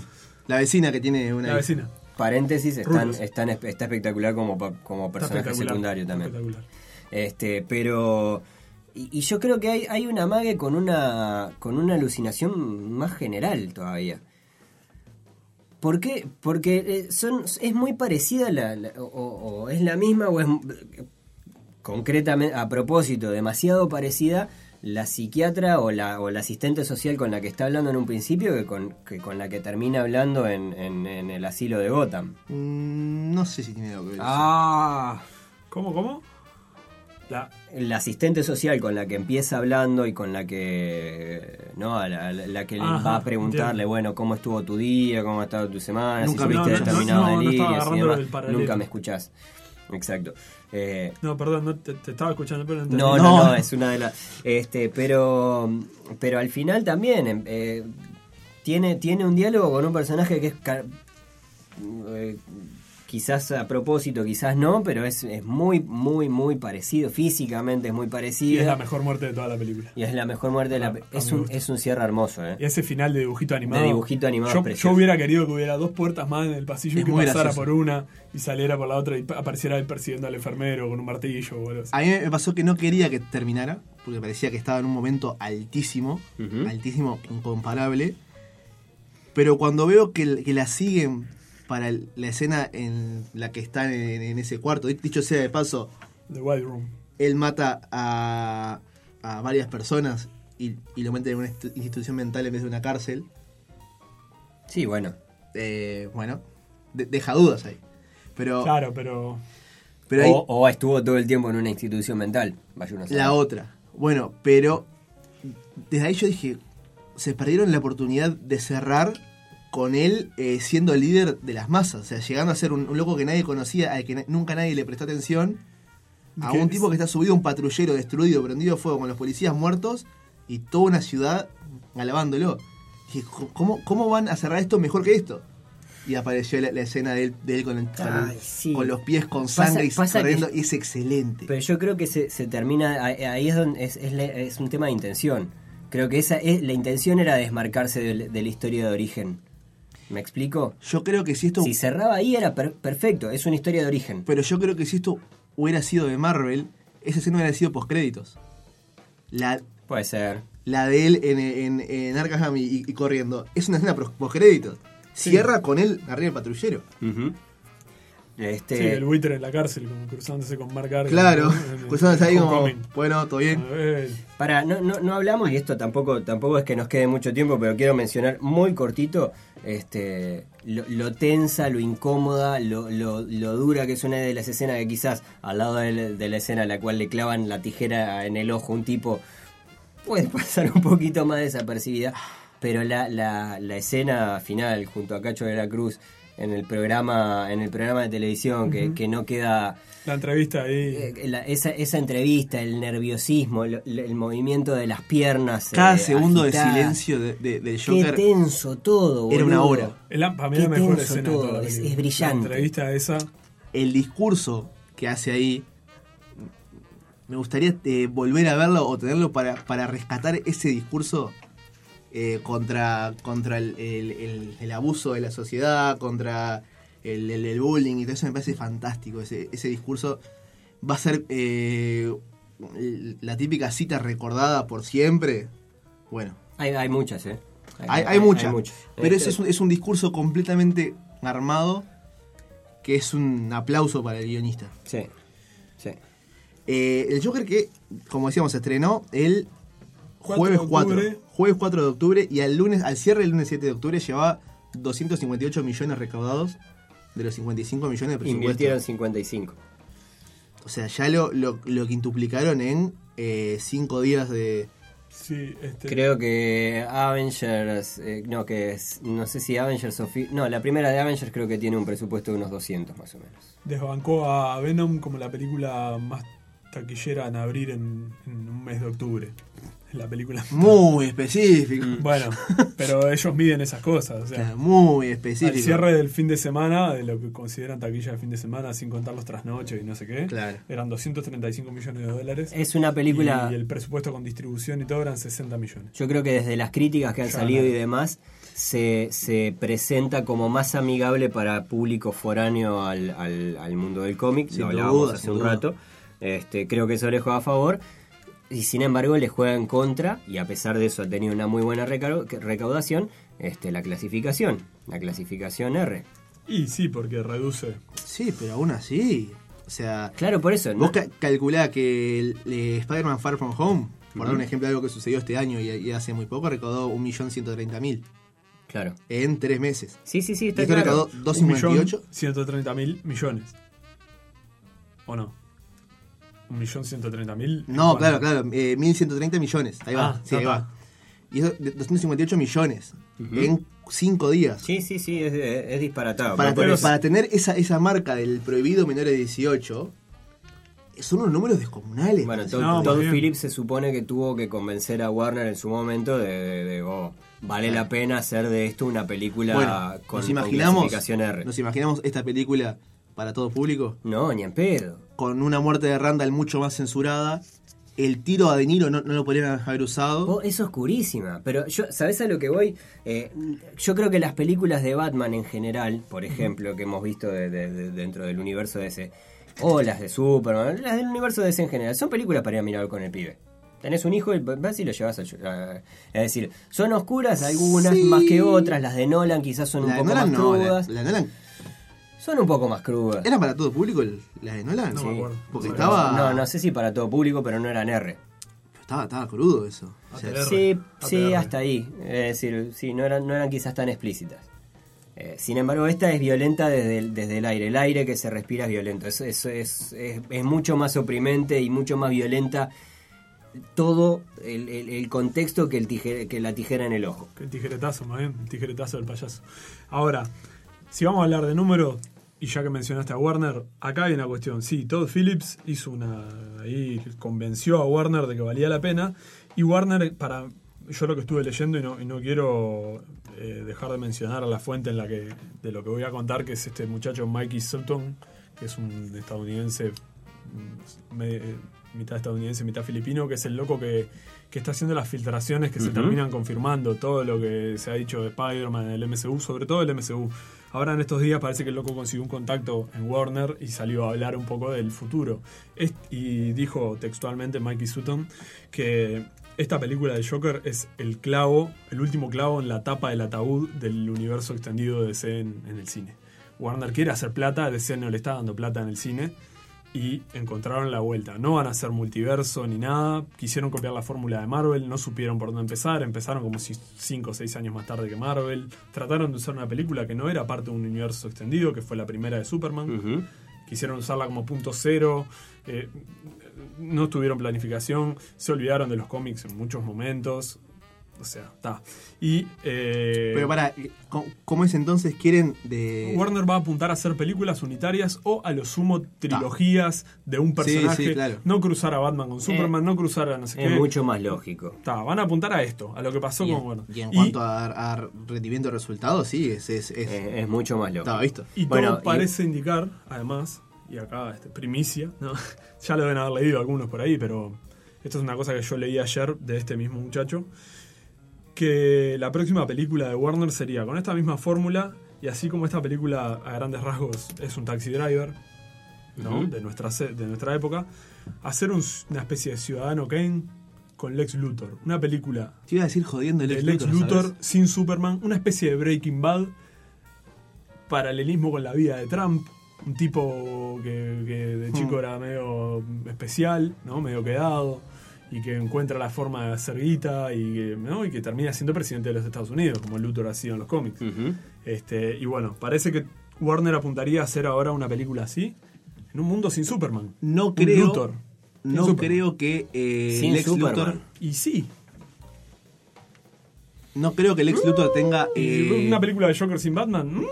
[SPEAKER 2] La vecina que tiene una.
[SPEAKER 4] La
[SPEAKER 2] hija.
[SPEAKER 4] vecina.
[SPEAKER 3] Paréntesis, están,
[SPEAKER 4] Rulos.
[SPEAKER 3] están, está espectacular como, pa- como
[SPEAKER 4] Está
[SPEAKER 3] personaje
[SPEAKER 4] espectacular,
[SPEAKER 3] secundario también.
[SPEAKER 4] espectacular.
[SPEAKER 3] Este, pero. Y, y yo creo que hay, hay una mague con una. con una alucinación más general todavía. ¿Por qué? Porque eh, son, es muy parecida la, la- o, o es la misma o es concretamente a propósito demasiado parecida la psiquiatra o la, o la asistente social con la que está hablando en un principio que con, que con la que termina hablando en, en- en el asilo de Gotham.
[SPEAKER 2] Mm, no sé si tiene algo que ver.
[SPEAKER 3] Ah,
[SPEAKER 4] ¿Cómo, cómo? La,
[SPEAKER 3] la asistente social con la que empieza hablando y con la que no a la, la- la que le va a preguntarle
[SPEAKER 4] entiendo.
[SPEAKER 3] bueno cómo estuvo tu día cómo ha estado tu semana
[SPEAKER 2] Nunca
[SPEAKER 3] si
[SPEAKER 2] me-
[SPEAKER 3] tuviste
[SPEAKER 2] no,
[SPEAKER 3] y demás. nunca me escuchás exacto Eh,
[SPEAKER 4] no, perdón, no, te, te estaba escuchando, pero no entendí.
[SPEAKER 3] no, no,
[SPEAKER 2] No.
[SPEAKER 3] no, es una de las. Este, pero, pero al final también em, eh, tiene, tiene un diálogo con un personaje que es eh, quizás a propósito, quizás no, pero es, es muy, muy, muy parecido. Físicamente es muy
[SPEAKER 4] Y
[SPEAKER 3] parecido.
[SPEAKER 4] es la mejor muerte de toda la película.
[SPEAKER 3] Y es la mejor muerte de la.
[SPEAKER 4] Ah,
[SPEAKER 3] Es un, es un cierre hermoso, ¿eh?
[SPEAKER 4] Y ese final de dibujito animado.
[SPEAKER 3] De dibujito animado
[SPEAKER 4] Yo, yo hubiera querido que hubiera dos puertas más en el pasillo
[SPEAKER 2] Es
[SPEAKER 4] y que pasara
[SPEAKER 2] gracioso.
[SPEAKER 4] por una y saliera por la otra y pa- apareciera él persiguiendo al enfermero con un martillo o algo así.
[SPEAKER 2] A mí me pasó que no quería que terminara, porque parecía que estaba en un momento altísimo, altísimo, incomparable. Pero cuando veo que, que la siguen para el- la escena en la que están en, en ese cuarto, dicho sea de paso,
[SPEAKER 4] The Wild Room.
[SPEAKER 2] él mata a, a varias personas y, y lo mete en una institu- institución mental en vez de una cárcel,
[SPEAKER 3] Sí, bueno.
[SPEAKER 2] eh, bueno, de- deja dudas ahí. Pero,
[SPEAKER 4] Claro, pero.
[SPEAKER 2] pero ahí,
[SPEAKER 3] O, o estuvo todo el tiempo en una institución mental. Vaya uno a saber.
[SPEAKER 2] la otra. Bueno, pero desde ahí yo dije, se perdieron la oportunidad de cerrar con él eh, siendo el líder de las masas, o sea, llegando a ser un, un loco que nadie conocía, al que na- nunca nadie le prestó atención, a
[SPEAKER 4] ¿Qué
[SPEAKER 2] un
[SPEAKER 4] es?
[SPEAKER 2] tipo que está subido a un patrullero destruido, prendido fuego con los policías muertos y toda una ciudad alabándolo. Dije, ¿cómo, ¿cómo van a cerrar esto mejor que esto? Y apareció la, la escena de él, de él con, el-
[SPEAKER 3] Ay, sí.
[SPEAKER 2] con los pies con sangre y
[SPEAKER 3] pasa que-
[SPEAKER 2] corriendo, y es excelente.
[SPEAKER 3] Pero yo creo que se, se termina, ahí es donde es, es la- es un tema de intención. Creo que esa es, la intención era desmarcarse de, la historia de origen. ¿Me explico?
[SPEAKER 2] Yo creo que si esto.
[SPEAKER 3] Si cerraba ahí era per- perfecto, es una historia de origen.
[SPEAKER 2] Pero yo creo que si esto hubiera sido de Marvel, esa escena hubiera sido postcréditos. La,
[SPEAKER 3] Puede ser.
[SPEAKER 2] la de él en, en, en Arkham y, y corriendo. Es una escena postcréditos. Cierra con él arriba del patrullero.
[SPEAKER 3] Este,
[SPEAKER 4] Sí, el buitre en la cárcel, como cruzándose con Mark Gargan.
[SPEAKER 2] Claro, pues ahí como, bueno, todo bien.
[SPEAKER 4] A
[SPEAKER 3] Para, no, no, no hablamos, y esto tampoco, tampoco es que nos quede mucho tiempo, pero quiero mencionar muy cortito este, lo, lo tensa, lo incómoda, lo, lo, lo dura que es una de las escenas que quizás al lado de la, de la escena en la cual le clavan la tijera en el ojo a un tipo puede pasar un poquito más desapercibida, pero la, la, la escena final junto a Cacho de la Cruz en el programa, en el programa de televisión que, que no queda
[SPEAKER 4] la entrevista ahí.
[SPEAKER 3] eh, la- esa, esa entrevista, el nerviosismo, el, el movimiento de las piernas.
[SPEAKER 2] Cada
[SPEAKER 3] eh,
[SPEAKER 2] segundo
[SPEAKER 3] agitadas.
[SPEAKER 2] de silencio de- de- del
[SPEAKER 3] Qué
[SPEAKER 2] Joker
[SPEAKER 3] tenso todo.
[SPEAKER 2] era una hora.
[SPEAKER 4] Es la- para mí
[SPEAKER 3] qué
[SPEAKER 4] la mejor
[SPEAKER 3] tenso
[SPEAKER 4] escena
[SPEAKER 3] todo, es brillante.
[SPEAKER 4] La entrevista esa.
[SPEAKER 2] El discurso que hace ahí, me gustaría eh, volver a verlo o tenerlo para, para rescatar ese discurso eh, contra, contra el, el- el- el abuso de la sociedad, contra el, el- el bullying y todo eso me parece fantástico. Ese, ese discurso va a ser eh, la típica cita recordada por siempre. Bueno,
[SPEAKER 3] Hay, hay muchas, ¿eh?
[SPEAKER 2] hay, hay muchas.
[SPEAKER 3] muchas.
[SPEAKER 2] Pero
[SPEAKER 3] Este,
[SPEAKER 2] ese es un, es un discurso completamente armado que es un aplauso para el guionista.
[SPEAKER 3] Sí, sí.
[SPEAKER 2] Eh, el Joker que, como decíamos, se estrenó el
[SPEAKER 4] 4
[SPEAKER 2] jueves
[SPEAKER 4] de
[SPEAKER 2] 4.
[SPEAKER 4] octubre.
[SPEAKER 2] Jueves 4 de octubre y al lunes, al cierre del lunes 7 de octubre llevaba 258 millones recaudados de los 55 millones de
[SPEAKER 3] Invirtieron
[SPEAKER 2] presupuesto.
[SPEAKER 3] 55.
[SPEAKER 2] O sea, ya lo, lo, lo quintuplicaron en 5 días de...
[SPEAKER 4] Sí, este,
[SPEAKER 3] Creo que Avengers, eh, no, que es, no sé si Avengers o... Fi- No, la primera de Avengers creo que tiene un presupuesto de unos 200 más o menos.
[SPEAKER 4] desbancó a Venom como la película más taquillera en abrir en, en un mes de octubre. La película.
[SPEAKER 2] Muy específico.
[SPEAKER 4] Bueno, pero ellos miden esas cosas. O sea,
[SPEAKER 2] muy
[SPEAKER 4] al
[SPEAKER 2] específico.
[SPEAKER 4] cierre del fin de semana, de lo que consideran taquilla de fin de semana, sin contar los trasnoches y no sé qué,
[SPEAKER 2] Claro.
[SPEAKER 4] eran 235 millones de dólares.
[SPEAKER 3] Es una película...
[SPEAKER 4] Y el presupuesto con distribución y todo eran 60 millones.
[SPEAKER 3] Yo creo que desde las críticas que han
[SPEAKER 4] Ya,
[SPEAKER 3] salido y demás, se, se presenta como más amigable para público foráneo al, al- al mundo del cómic.
[SPEAKER 2] Sin
[SPEAKER 3] Lo hablábamos
[SPEAKER 2] duda,
[SPEAKER 3] hace un
[SPEAKER 2] duda.
[SPEAKER 3] rato. Este, creo que eso le juega a favor. Y sin embargo le juega en contra, y a pesar de eso ha tenido una muy buena recau- recaudación, este, la clasificación, la clasificación R.
[SPEAKER 4] Y sí, porque reduce.
[SPEAKER 2] Sí, pero aún así. O sea,
[SPEAKER 3] Claro, por eso. ¿no?
[SPEAKER 2] Vos ca- calculá que el, eh, Spider-Man Far From Home, por dar un ejemplo de algo que sucedió este año y, y hace muy poco, recaudó 1.130.000
[SPEAKER 3] Claro.
[SPEAKER 2] en tres meses.
[SPEAKER 3] Sí, sí, sí,
[SPEAKER 2] Y
[SPEAKER 3] está
[SPEAKER 2] esto
[SPEAKER 3] claro.
[SPEAKER 2] recaudó 2.58.
[SPEAKER 4] 130 mil millones. ¿O no? ¿Un millón 130 mil?
[SPEAKER 2] No, claro, claro, eh, 1.130 millones. Ahí va,
[SPEAKER 4] Ah,
[SPEAKER 2] sí, ahí va. Y eso, de 258 millones
[SPEAKER 3] Ujú.
[SPEAKER 2] en cinco días.
[SPEAKER 3] Sí, sí, sí, es, es disparatado.
[SPEAKER 2] Para, tener, para tener esa, esa marca del prohibido menor de 18, son unos números descomunales.
[SPEAKER 3] Bueno. Todd,
[SPEAKER 4] No,
[SPEAKER 3] Todd. Phillips se supone que tuvo que convencer a Warner en su momento de, de- de, oh, vale la pena hacer de esto una película
[SPEAKER 2] Bueno,
[SPEAKER 3] con,
[SPEAKER 2] nos
[SPEAKER 3] con
[SPEAKER 2] imaginamos,
[SPEAKER 3] clasificación R.
[SPEAKER 2] nos imaginamos esta película para todo público.
[SPEAKER 3] No, ni en pedo.
[SPEAKER 2] Con una muerte de Randall mucho más censurada. El tiro a De Niro no, no lo podrían haber usado.
[SPEAKER 3] Oh, es oscurísima, pero yo, ¿sabes a lo que voy? Eh, yo creo que las películas de Batman en general, por ejemplo, que hemos visto de- de- de- dentro del universo de ese, o las de Superman, las del universo de ese en general, son películas para ir a mirar con el pibe. Tenés un hijo y vas y lo llevas a... Es decir, son oscuras algunas
[SPEAKER 2] Sí.
[SPEAKER 3] más que otras, las de Nolan quizás son un
[SPEAKER 2] la
[SPEAKER 3] poco
[SPEAKER 2] Nolan
[SPEAKER 3] más
[SPEAKER 2] no,
[SPEAKER 3] crudas.
[SPEAKER 2] la Nolan.
[SPEAKER 3] Son un poco más crudas.
[SPEAKER 2] ¿Era para todo público el- la de Nolan?
[SPEAKER 4] No
[SPEAKER 3] Sí.
[SPEAKER 4] me acuerdo.
[SPEAKER 2] Porque
[SPEAKER 4] No,
[SPEAKER 2] estaba,
[SPEAKER 3] No, no sé si para todo público, pero no eran R.
[SPEAKER 2] estaba, estaba crudo eso. O sea,
[SPEAKER 4] ATR.
[SPEAKER 3] Sí, sí,
[SPEAKER 4] ATR.
[SPEAKER 3] hasta ahí. Es decir, sí, no eran, no eran quizás tan explícitas. Eh, sin embargo, esta es violenta desde el, desde el aire. El aire que se respira es violento. Es, es, es, es- es mucho más oprimente y mucho más violenta todo el, el- el contexto que, el tijera- que la tijera en el ojo.
[SPEAKER 4] Que el tijeretazo, más bien, el tijeretazo del payaso. Ahora, si vamos a hablar de números, y ya que mencionaste a Warner, acá hay una cuestión. Sí, Todd Phillips hizo una. ahí convenció a Warner de que valía la pena. Y Warner, para. Yo lo que estuve leyendo y no, no quiero eh, dejar de mencionar a la fuente en la que. de lo que voy a contar, que es este muchacho Mikey Sutton, que es un estadounidense. Mitad estadounidense, mitad filipino, que es el loco que, que está haciendo las filtraciones que se terminan confirmando, todo lo que se ha dicho de Spider-Man, el MCU, sobre todo el MCU. Ahora en estos días parece que el loco consiguió un contacto en Warner y salió a hablar un poco del futuro. Es- y dijo textualmente Mikey Sutton que esta película de Joker es el clavo, el último clavo en la tapa del ataúd del universo extendido de DC en, en el cine. Warner quiere hacer plata, DC no le está dando plata en el cine y encontraron la vuelta. No van a hacer multiverso ni nada. Quisieron copiar la fórmula de Marvel, no supieron por dónde empezar. Empezaron como 5 o 6 años más tarde que Marvel. Trataron de usar una película que no era parte de un universo extendido, que fue la primera de Superman. Quisieron usarla como punto cero. eh, no tuvieron planificación. Se olvidaron de los cómics en muchos momentos. O sea, está. Y. eh,
[SPEAKER 2] Pero para, ¿cómo- ¿cómo es entonces? ¿Quieren de...?
[SPEAKER 4] Warner va a apuntar a hacer películas unitarias o a lo sumo trilogías de un
[SPEAKER 2] Sí,
[SPEAKER 4] personaje.
[SPEAKER 2] sí, claro.
[SPEAKER 4] No cruzar a Batman con Superman, no cruzar a no sé
[SPEAKER 3] Es
[SPEAKER 4] qué.
[SPEAKER 3] mucho más lógico.
[SPEAKER 4] Ta, van a apuntar a esto, a lo que pasó
[SPEAKER 2] y,
[SPEAKER 4] con
[SPEAKER 2] en,
[SPEAKER 4] Warner.
[SPEAKER 2] y en
[SPEAKER 4] Y-
[SPEAKER 2] cuanto a, a rendimiento de resultados, sí, es... es, es-
[SPEAKER 3] Es, es mucho más lógico.
[SPEAKER 2] estaba visto.
[SPEAKER 4] Y
[SPEAKER 3] Bueno,
[SPEAKER 4] todo
[SPEAKER 3] y-
[SPEAKER 4] parece indicar, además, y acá este, primicia, ¿no? ya lo deben haber leído algunos por ahí, pero esto es una cosa que yo leí ayer de este mismo muchacho, que la próxima película de Warner sería con esta misma fórmula, y así como esta película a grandes rasgos es un taxi driver, ¿no? De, nuestra, de nuestra época, hacer un- una especie de Ciudadano Kane con Lex Luthor. Una película
[SPEAKER 2] Te iba a decir jodiendo el
[SPEAKER 4] de
[SPEAKER 2] Lex
[SPEAKER 4] Lex
[SPEAKER 2] Luthor,
[SPEAKER 4] Luthor sin Superman, una especie de Breaking Bad, paralelismo con la vida de Trump, un tipo que, que de chico
[SPEAKER 2] Hmm.
[SPEAKER 4] era medio especial, ¿no? medio quedado, y que encuentra la forma de hacer guita y que, ¿no? y que termina siendo presidente de los Estados Unidos, como Luthor ha sido en los cómics. Este, y bueno, parece que Warner apuntaría a hacer ahora una película así, en un mundo sin Superman.
[SPEAKER 2] No
[SPEAKER 4] Un
[SPEAKER 2] creo...
[SPEAKER 4] Luthor.
[SPEAKER 2] No
[SPEAKER 4] Superman.
[SPEAKER 2] creo que eh,
[SPEAKER 3] Sin
[SPEAKER 2] Lex
[SPEAKER 3] Superman.
[SPEAKER 2] Luthor...
[SPEAKER 4] Y sí,
[SPEAKER 2] No creo que Lex Luthor tenga
[SPEAKER 4] y
[SPEAKER 2] eh,
[SPEAKER 4] una película de Joker sin Batman. mm,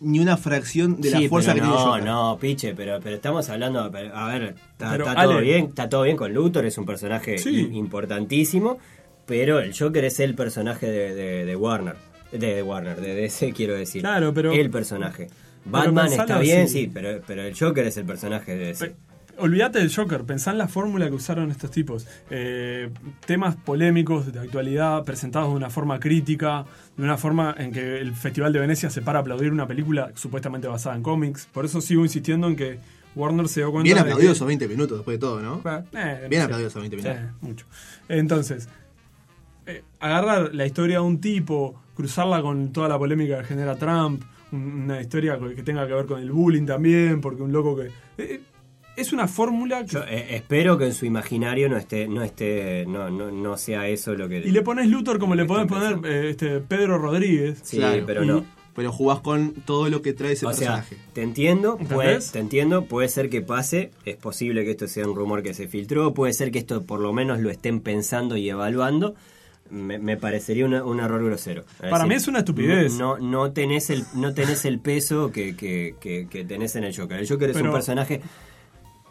[SPEAKER 2] ni una fracción de
[SPEAKER 3] Sí,
[SPEAKER 2] la fuerza que
[SPEAKER 3] pero
[SPEAKER 2] tiene
[SPEAKER 3] no,
[SPEAKER 2] Joker.
[SPEAKER 3] no, piche, pero, pero estamos hablando, pero, a ver, está,
[SPEAKER 4] Pero,
[SPEAKER 3] todo bien, está todo bien con Luthor, es un personaje
[SPEAKER 4] Sí.
[SPEAKER 3] im- importantísimo, pero el Joker es el personaje de, de- de Warner, de, de Warner, de DC quiero decir.
[SPEAKER 4] Claro, pero-
[SPEAKER 3] el personaje. Batman
[SPEAKER 4] pensalo
[SPEAKER 3] está bien,
[SPEAKER 4] así.
[SPEAKER 3] sí, pero, pero el Joker es el personaje de DC.
[SPEAKER 4] Pe- Olvídate del Joker, pensá en la fórmula que usaron estos tipos. Eh, temas polémicos de actualidad, presentados de una forma crítica, de una forma en que el Festival de Venecia se para a aplaudir una película supuestamente basada en cómics. Por eso sigo insistiendo en que Warner se dio cuenta
[SPEAKER 2] Bien
[SPEAKER 4] de
[SPEAKER 2] aplaudido
[SPEAKER 4] que-
[SPEAKER 2] esos 20 minutos después de todo, ¿no?
[SPEAKER 4] Eh,
[SPEAKER 2] Bien
[SPEAKER 4] sí.
[SPEAKER 2] aplaudido esos 20 minutos.
[SPEAKER 4] Sí, mucho. Entonces, eh, agarrar la historia de un tipo, cruzarla con toda la polémica que genera Trump, un- una historia que tenga que ver con el bullying también, porque un loco que... es una fórmula que...
[SPEAKER 3] Yo eh, espero que en su imaginario no esté, no esté, no, no, no sea eso lo que.
[SPEAKER 4] y le pones Luthor como le podés poner eh, este, Pedro Rodríguez.
[SPEAKER 3] Sí,
[SPEAKER 2] Claro,
[SPEAKER 3] pero
[SPEAKER 4] y-
[SPEAKER 3] no.
[SPEAKER 2] Pero jugás con todo lo que trae ese
[SPEAKER 3] O sea,
[SPEAKER 2] personaje.
[SPEAKER 3] te entiendo, puede, te entiendo, puede ser que pase, es posible que esto sea un rumor que se filtró, puede ser que esto por lo menos lo estén pensando y evaluando. Me, me parecería una- un error grosero.
[SPEAKER 4] Para mí es una estupidez.
[SPEAKER 3] No, no, tenés el, no tenés el peso que, que, que- que tenés en el Joker. El Joker es un personaje,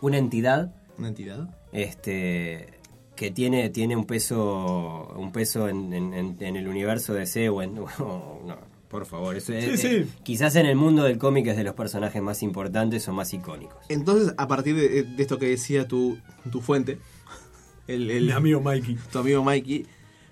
[SPEAKER 3] una entidad,
[SPEAKER 2] Una entidad.
[SPEAKER 3] este que tiene, tiene un peso un peso en, en- en- en el universo de DC o en o- no, por favor eso es-
[SPEAKER 4] Sí, sí.
[SPEAKER 3] quizás en el mundo del cómic es de los personajes más importantes o más icónicos
[SPEAKER 2] Entonces, a partir de, de esto que decía tu, tu fuente, el, el-
[SPEAKER 4] Mi amigo Mikey.
[SPEAKER 2] tu amigo Mikey,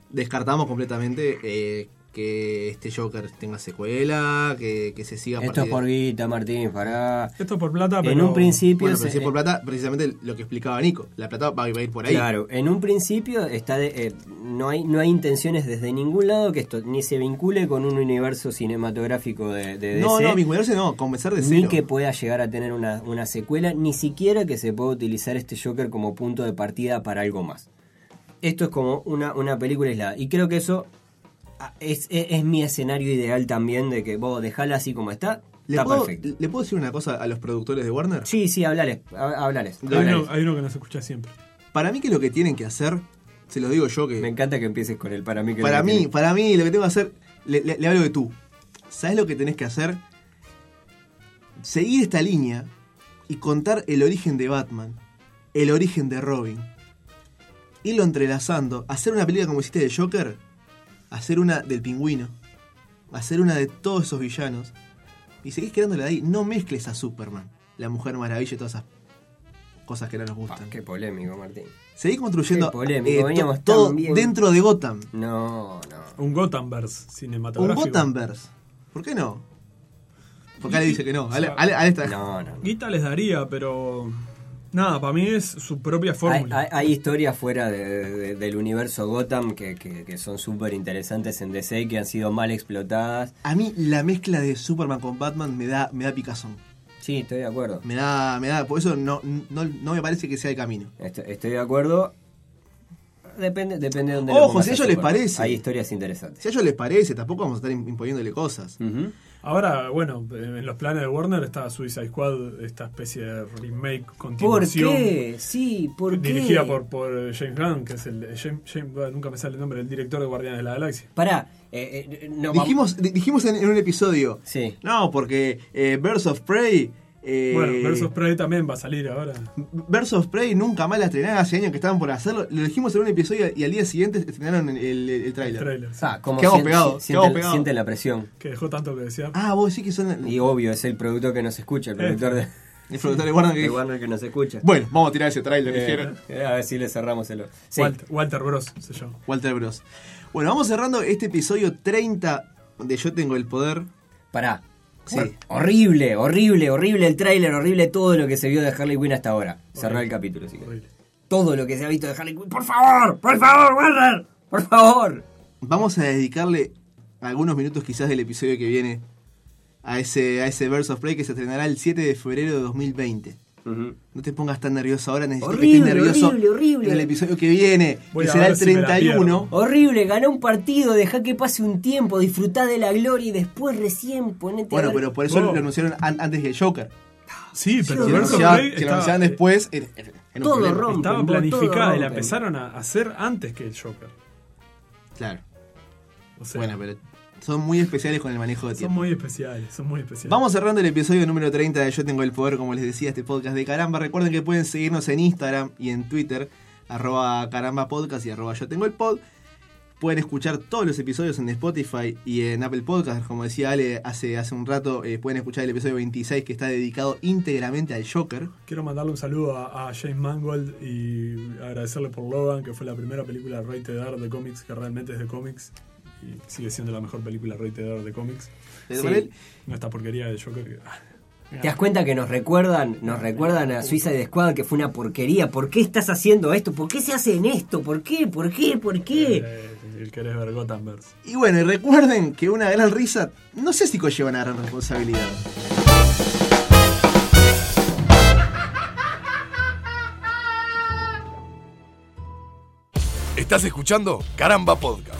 [SPEAKER 2] descartamos completamente eh, que este Joker tenga secuela, que, que se siga
[SPEAKER 3] esto es por guita Martín para
[SPEAKER 4] Esto es por plata, pero...
[SPEAKER 3] en un principio
[SPEAKER 2] Bueno, pero
[SPEAKER 3] se-
[SPEAKER 2] si es por plata, precisamente lo que explicaba Nico. La plata va, a ir por ahí.
[SPEAKER 3] Claro, en un principio está de- eh, no hay no hay intenciones desde ningún lado que esto ni se vincule con un universo cinematográfico de, de
[SPEAKER 2] No,
[SPEAKER 3] DC,
[SPEAKER 2] no, vincularse no, comenzar de
[SPEAKER 3] ni
[SPEAKER 2] cero.
[SPEAKER 3] que pueda llegar a tener una, una secuela, ni siquiera que se pueda utilizar este Joker como punto de partida para algo más. Esto es como una, una película aislada. Y creo que eso es, es- es mi escenario ideal también de que vos dejala así como está,
[SPEAKER 2] ¿Le
[SPEAKER 3] está
[SPEAKER 2] puedo,
[SPEAKER 3] perfecto.
[SPEAKER 2] ¿Le puedo decir una cosa a los productores de Warner?
[SPEAKER 3] Sí, sí, hablales, ha- hablales.
[SPEAKER 2] Hay
[SPEAKER 4] uno, hay uno que nos escucha siempre.
[SPEAKER 2] Para mí que lo que tienen que hacer, se lo digo yo que...
[SPEAKER 3] Me encanta que empieces con el para mí. Que
[SPEAKER 2] para mí,
[SPEAKER 3] tiene-
[SPEAKER 2] para mí lo que tengo que hacer, le, le- le hablo de tú. ¿Sabes lo que tenés que hacer? seguir esta línea y contar el origen de Batman, el origen de Robin, irlo entrelazando, hacer una película como hiciste de Joker, hacer una del pingüino, hacer una de todos esos villanos, y seguís quedándole ahí. No mezcles a Superman, la Mujer Maravilla y todas esas cosas que no nos
[SPEAKER 3] Pa,
[SPEAKER 2] gustan.
[SPEAKER 3] qué polémico, Martín.
[SPEAKER 2] Seguís construyendo
[SPEAKER 3] Qué polémico,
[SPEAKER 2] eh, to- todo
[SPEAKER 3] bien.
[SPEAKER 2] dentro de Gotham.
[SPEAKER 3] No, no.
[SPEAKER 4] Un Gothamverse
[SPEAKER 2] Un
[SPEAKER 4] cinematográfico.
[SPEAKER 2] Gothamverse. ¿Por qué no? Porque Ale dice que no. Ale, Ale- Ale está-
[SPEAKER 3] No, no.
[SPEAKER 4] Guita les daría, pero. Nada, para mí es su propia fórmula.
[SPEAKER 3] hay- hay historias fuera de- de- del universo Gotham que, que- que son súper interesantes en DC y que han sido mal explotadas.
[SPEAKER 2] A mí la mezcla de Superman con Batman me da, me da picazón.
[SPEAKER 3] Sí, estoy de acuerdo.
[SPEAKER 2] Me da, me da, por eso no, no, no me parece que sea el camino.
[SPEAKER 3] Estoy, estoy de acuerdo. Depende, depende de dónde
[SPEAKER 2] Ojo,
[SPEAKER 3] lo
[SPEAKER 2] si a ellos les parece.
[SPEAKER 3] Hay historias interesantes.
[SPEAKER 2] Si a ellos les parece, tampoco vamos a estar imponiéndole cosas.
[SPEAKER 3] Ujú.
[SPEAKER 4] Ahora, bueno, en los planes de Warner está Suicide Squad, esta especie de remake,
[SPEAKER 3] ¿Por
[SPEAKER 4] continuación.
[SPEAKER 3] qué? Sí, ¿por qué?
[SPEAKER 4] Dirigida por, por James Gunn, que es el. James, James- nunca me sale el nombre, el director de Guardianes de la Galaxia.
[SPEAKER 3] Pará, eh, eh, no,
[SPEAKER 2] Dijimos, di- dijimos en, en un episodio,
[SPEAKER 3] Sí.
[SPEAKER 2] no, porque eh, Birds of Prey... eh,
[SPEAKER 4] Bueno, Versus Prey también va a salir ahora.
[SPEAKER 2] Of Prey nunca más la estrenaron hace años que estaban por hacerlo. Lo dijimos en un episodio y al día siguiente estrenaron el, el, el
[SPEAKER 4] El
[SPEAKER 2] tráiler.
[SPEAKER 4] trailer.
[SPEAKER 3] Ah, como
[SPEAKER 2] Quedamos
[SPEAKER 3] sien-
[SPEAKER 2] pegados,
[SPEAKER 3] sienten,
[SPEAKER 2] quedamos pegados.
[SPEAKER 3] sienten la presión.
[SPEAKER 4] Que dejó tanto que desear.
[SPEAKER 2] Ah, vos sí que son
[SPEAKER 3] Y obvio, es el productor que nos escucha, el productor de,
[SPEAKER 2] el productor de Warner que
[SPEAKER 3] de Warner que nos escucha.
[SPEAKER 2] Bueno, vamos a tirar ese tráiler,
[SPEAKER 3] Eh,
[SPEAKER 2] dijeron.
[SPEAKER 3] eh, a ver si le cerramos el... Sí.
[SPEAKER 4] Walter, Walter Bros. se llama.
[SPEAKER 2] Walter Bros. Bueno, vamos cerrando este episodio 30 de Yo Tengo el Poder.
[SPEAKER 3] Pará.
[SPEAKER 2] Sí.
[SPEAKER 3] Hor- Horrible, horrible, horrible el tráiler, horrible todo lo que se vio de Harley Quinn hasta ahora. Cerrar el capítulo, querés.
[SPEAKER 4] Horrible.
[SPEAKER 3] Todo lo que se ha visto de Harley Quinn. ¡Por favor! ¡Por favor, Warner! ¡Por favor!
[SPEAKER 2] Vamos a dedicarle algunos minutos quizás del episodio que viene a ese, a ese Verse of Play que se estrenará el 7 de febrero de 2020. No te pongas tan nervioso ahora, necesito que
[SPEAKER 3] Horrible,
[SPEAKER 2] estés nervioso
[SPEAKER 3] horrible, horrible.
[SPEAKER 2] en el episodio que viene,
[SPEAKER 4] Voy
[SPEAKER 2] que será el
[SPEAKER 4] si me la
[SPEAKER 2] 31.
[SPEAKER 3] Horrible, ganó un partido, deja que pase un tiempo, disfrutá de la gloria y después recién ponete
[SPEAKER 2] Bueno, pero por eso
[SPEAKER 4] Oh.
[SPEAKER 2] lo anunciaron an- antes que el Joker.
[SPEAKER 4] Sí, pero
[SPEAKER 2] Si lo anunciaban, si lo después,
[SPEAKER 3] Todo rompe.
[SPEAKER 4] estaba planificada
[SPEAKER 3] todo
[SPEAKER 4] y la empezaron a hacer antes que el Joker.
[SPEAKER 2] Claro.
[SPEAKER 4] O sea,
[SPEAKER 2] Bueno, pero son muy especiales con el manejo de
[SPEAKER 4] son
[SPEAKER 2] tiempo.
[SPEAKER 4] muy especiales, son muy especiales.
[SPEAKER 2] Vamos cerrando el episodio número 30 de Yo Tengo el Poder, como les decía, este podcast de Caramba. Recuerden que pueden seguirnos en Instagram y en Twitter, arroba Caramba Podcast y arroba Yo Tengo el Pod. Pueden escuchar todos los episodios en Spotify y en Apple Podcast. Como decía Ale hace, hace un rato, eh, pueden escuchar el episodio 26 que está dedicado íntegramente al Joker.
[SPEAKER 4] Quiero mandarle un saludo a, a James Mangold y agradecerle por Logan, que fue la primera película rated R de cómics, que realmente es de cómics. Y sigue siendo la mejor película rated de cómics.
[SPEAKER 3] Sí.
[SPEAKER 2] con él,
[SPEAKER 4] No esta porquería de Joker. que- ah,
[SPEAKER 3] ¿Te das cuenta que nos recuerdan, nos recuerdan a Suicide Squad que fue una porquería? ¿Por qué estás haciendo esto? ¿Por qué se hacen esto? ¿Por qué? ¿Por qué? ¿Por qué?
[SPEAKER 4] el querés ver Gothamverse.
[SPEAKER 2] Y bueno, y recuerden que una gran risa, no sé si conlleva una gran responsabilidad.
[SPEAKER 1] Estás escuchando Caramba Podcast.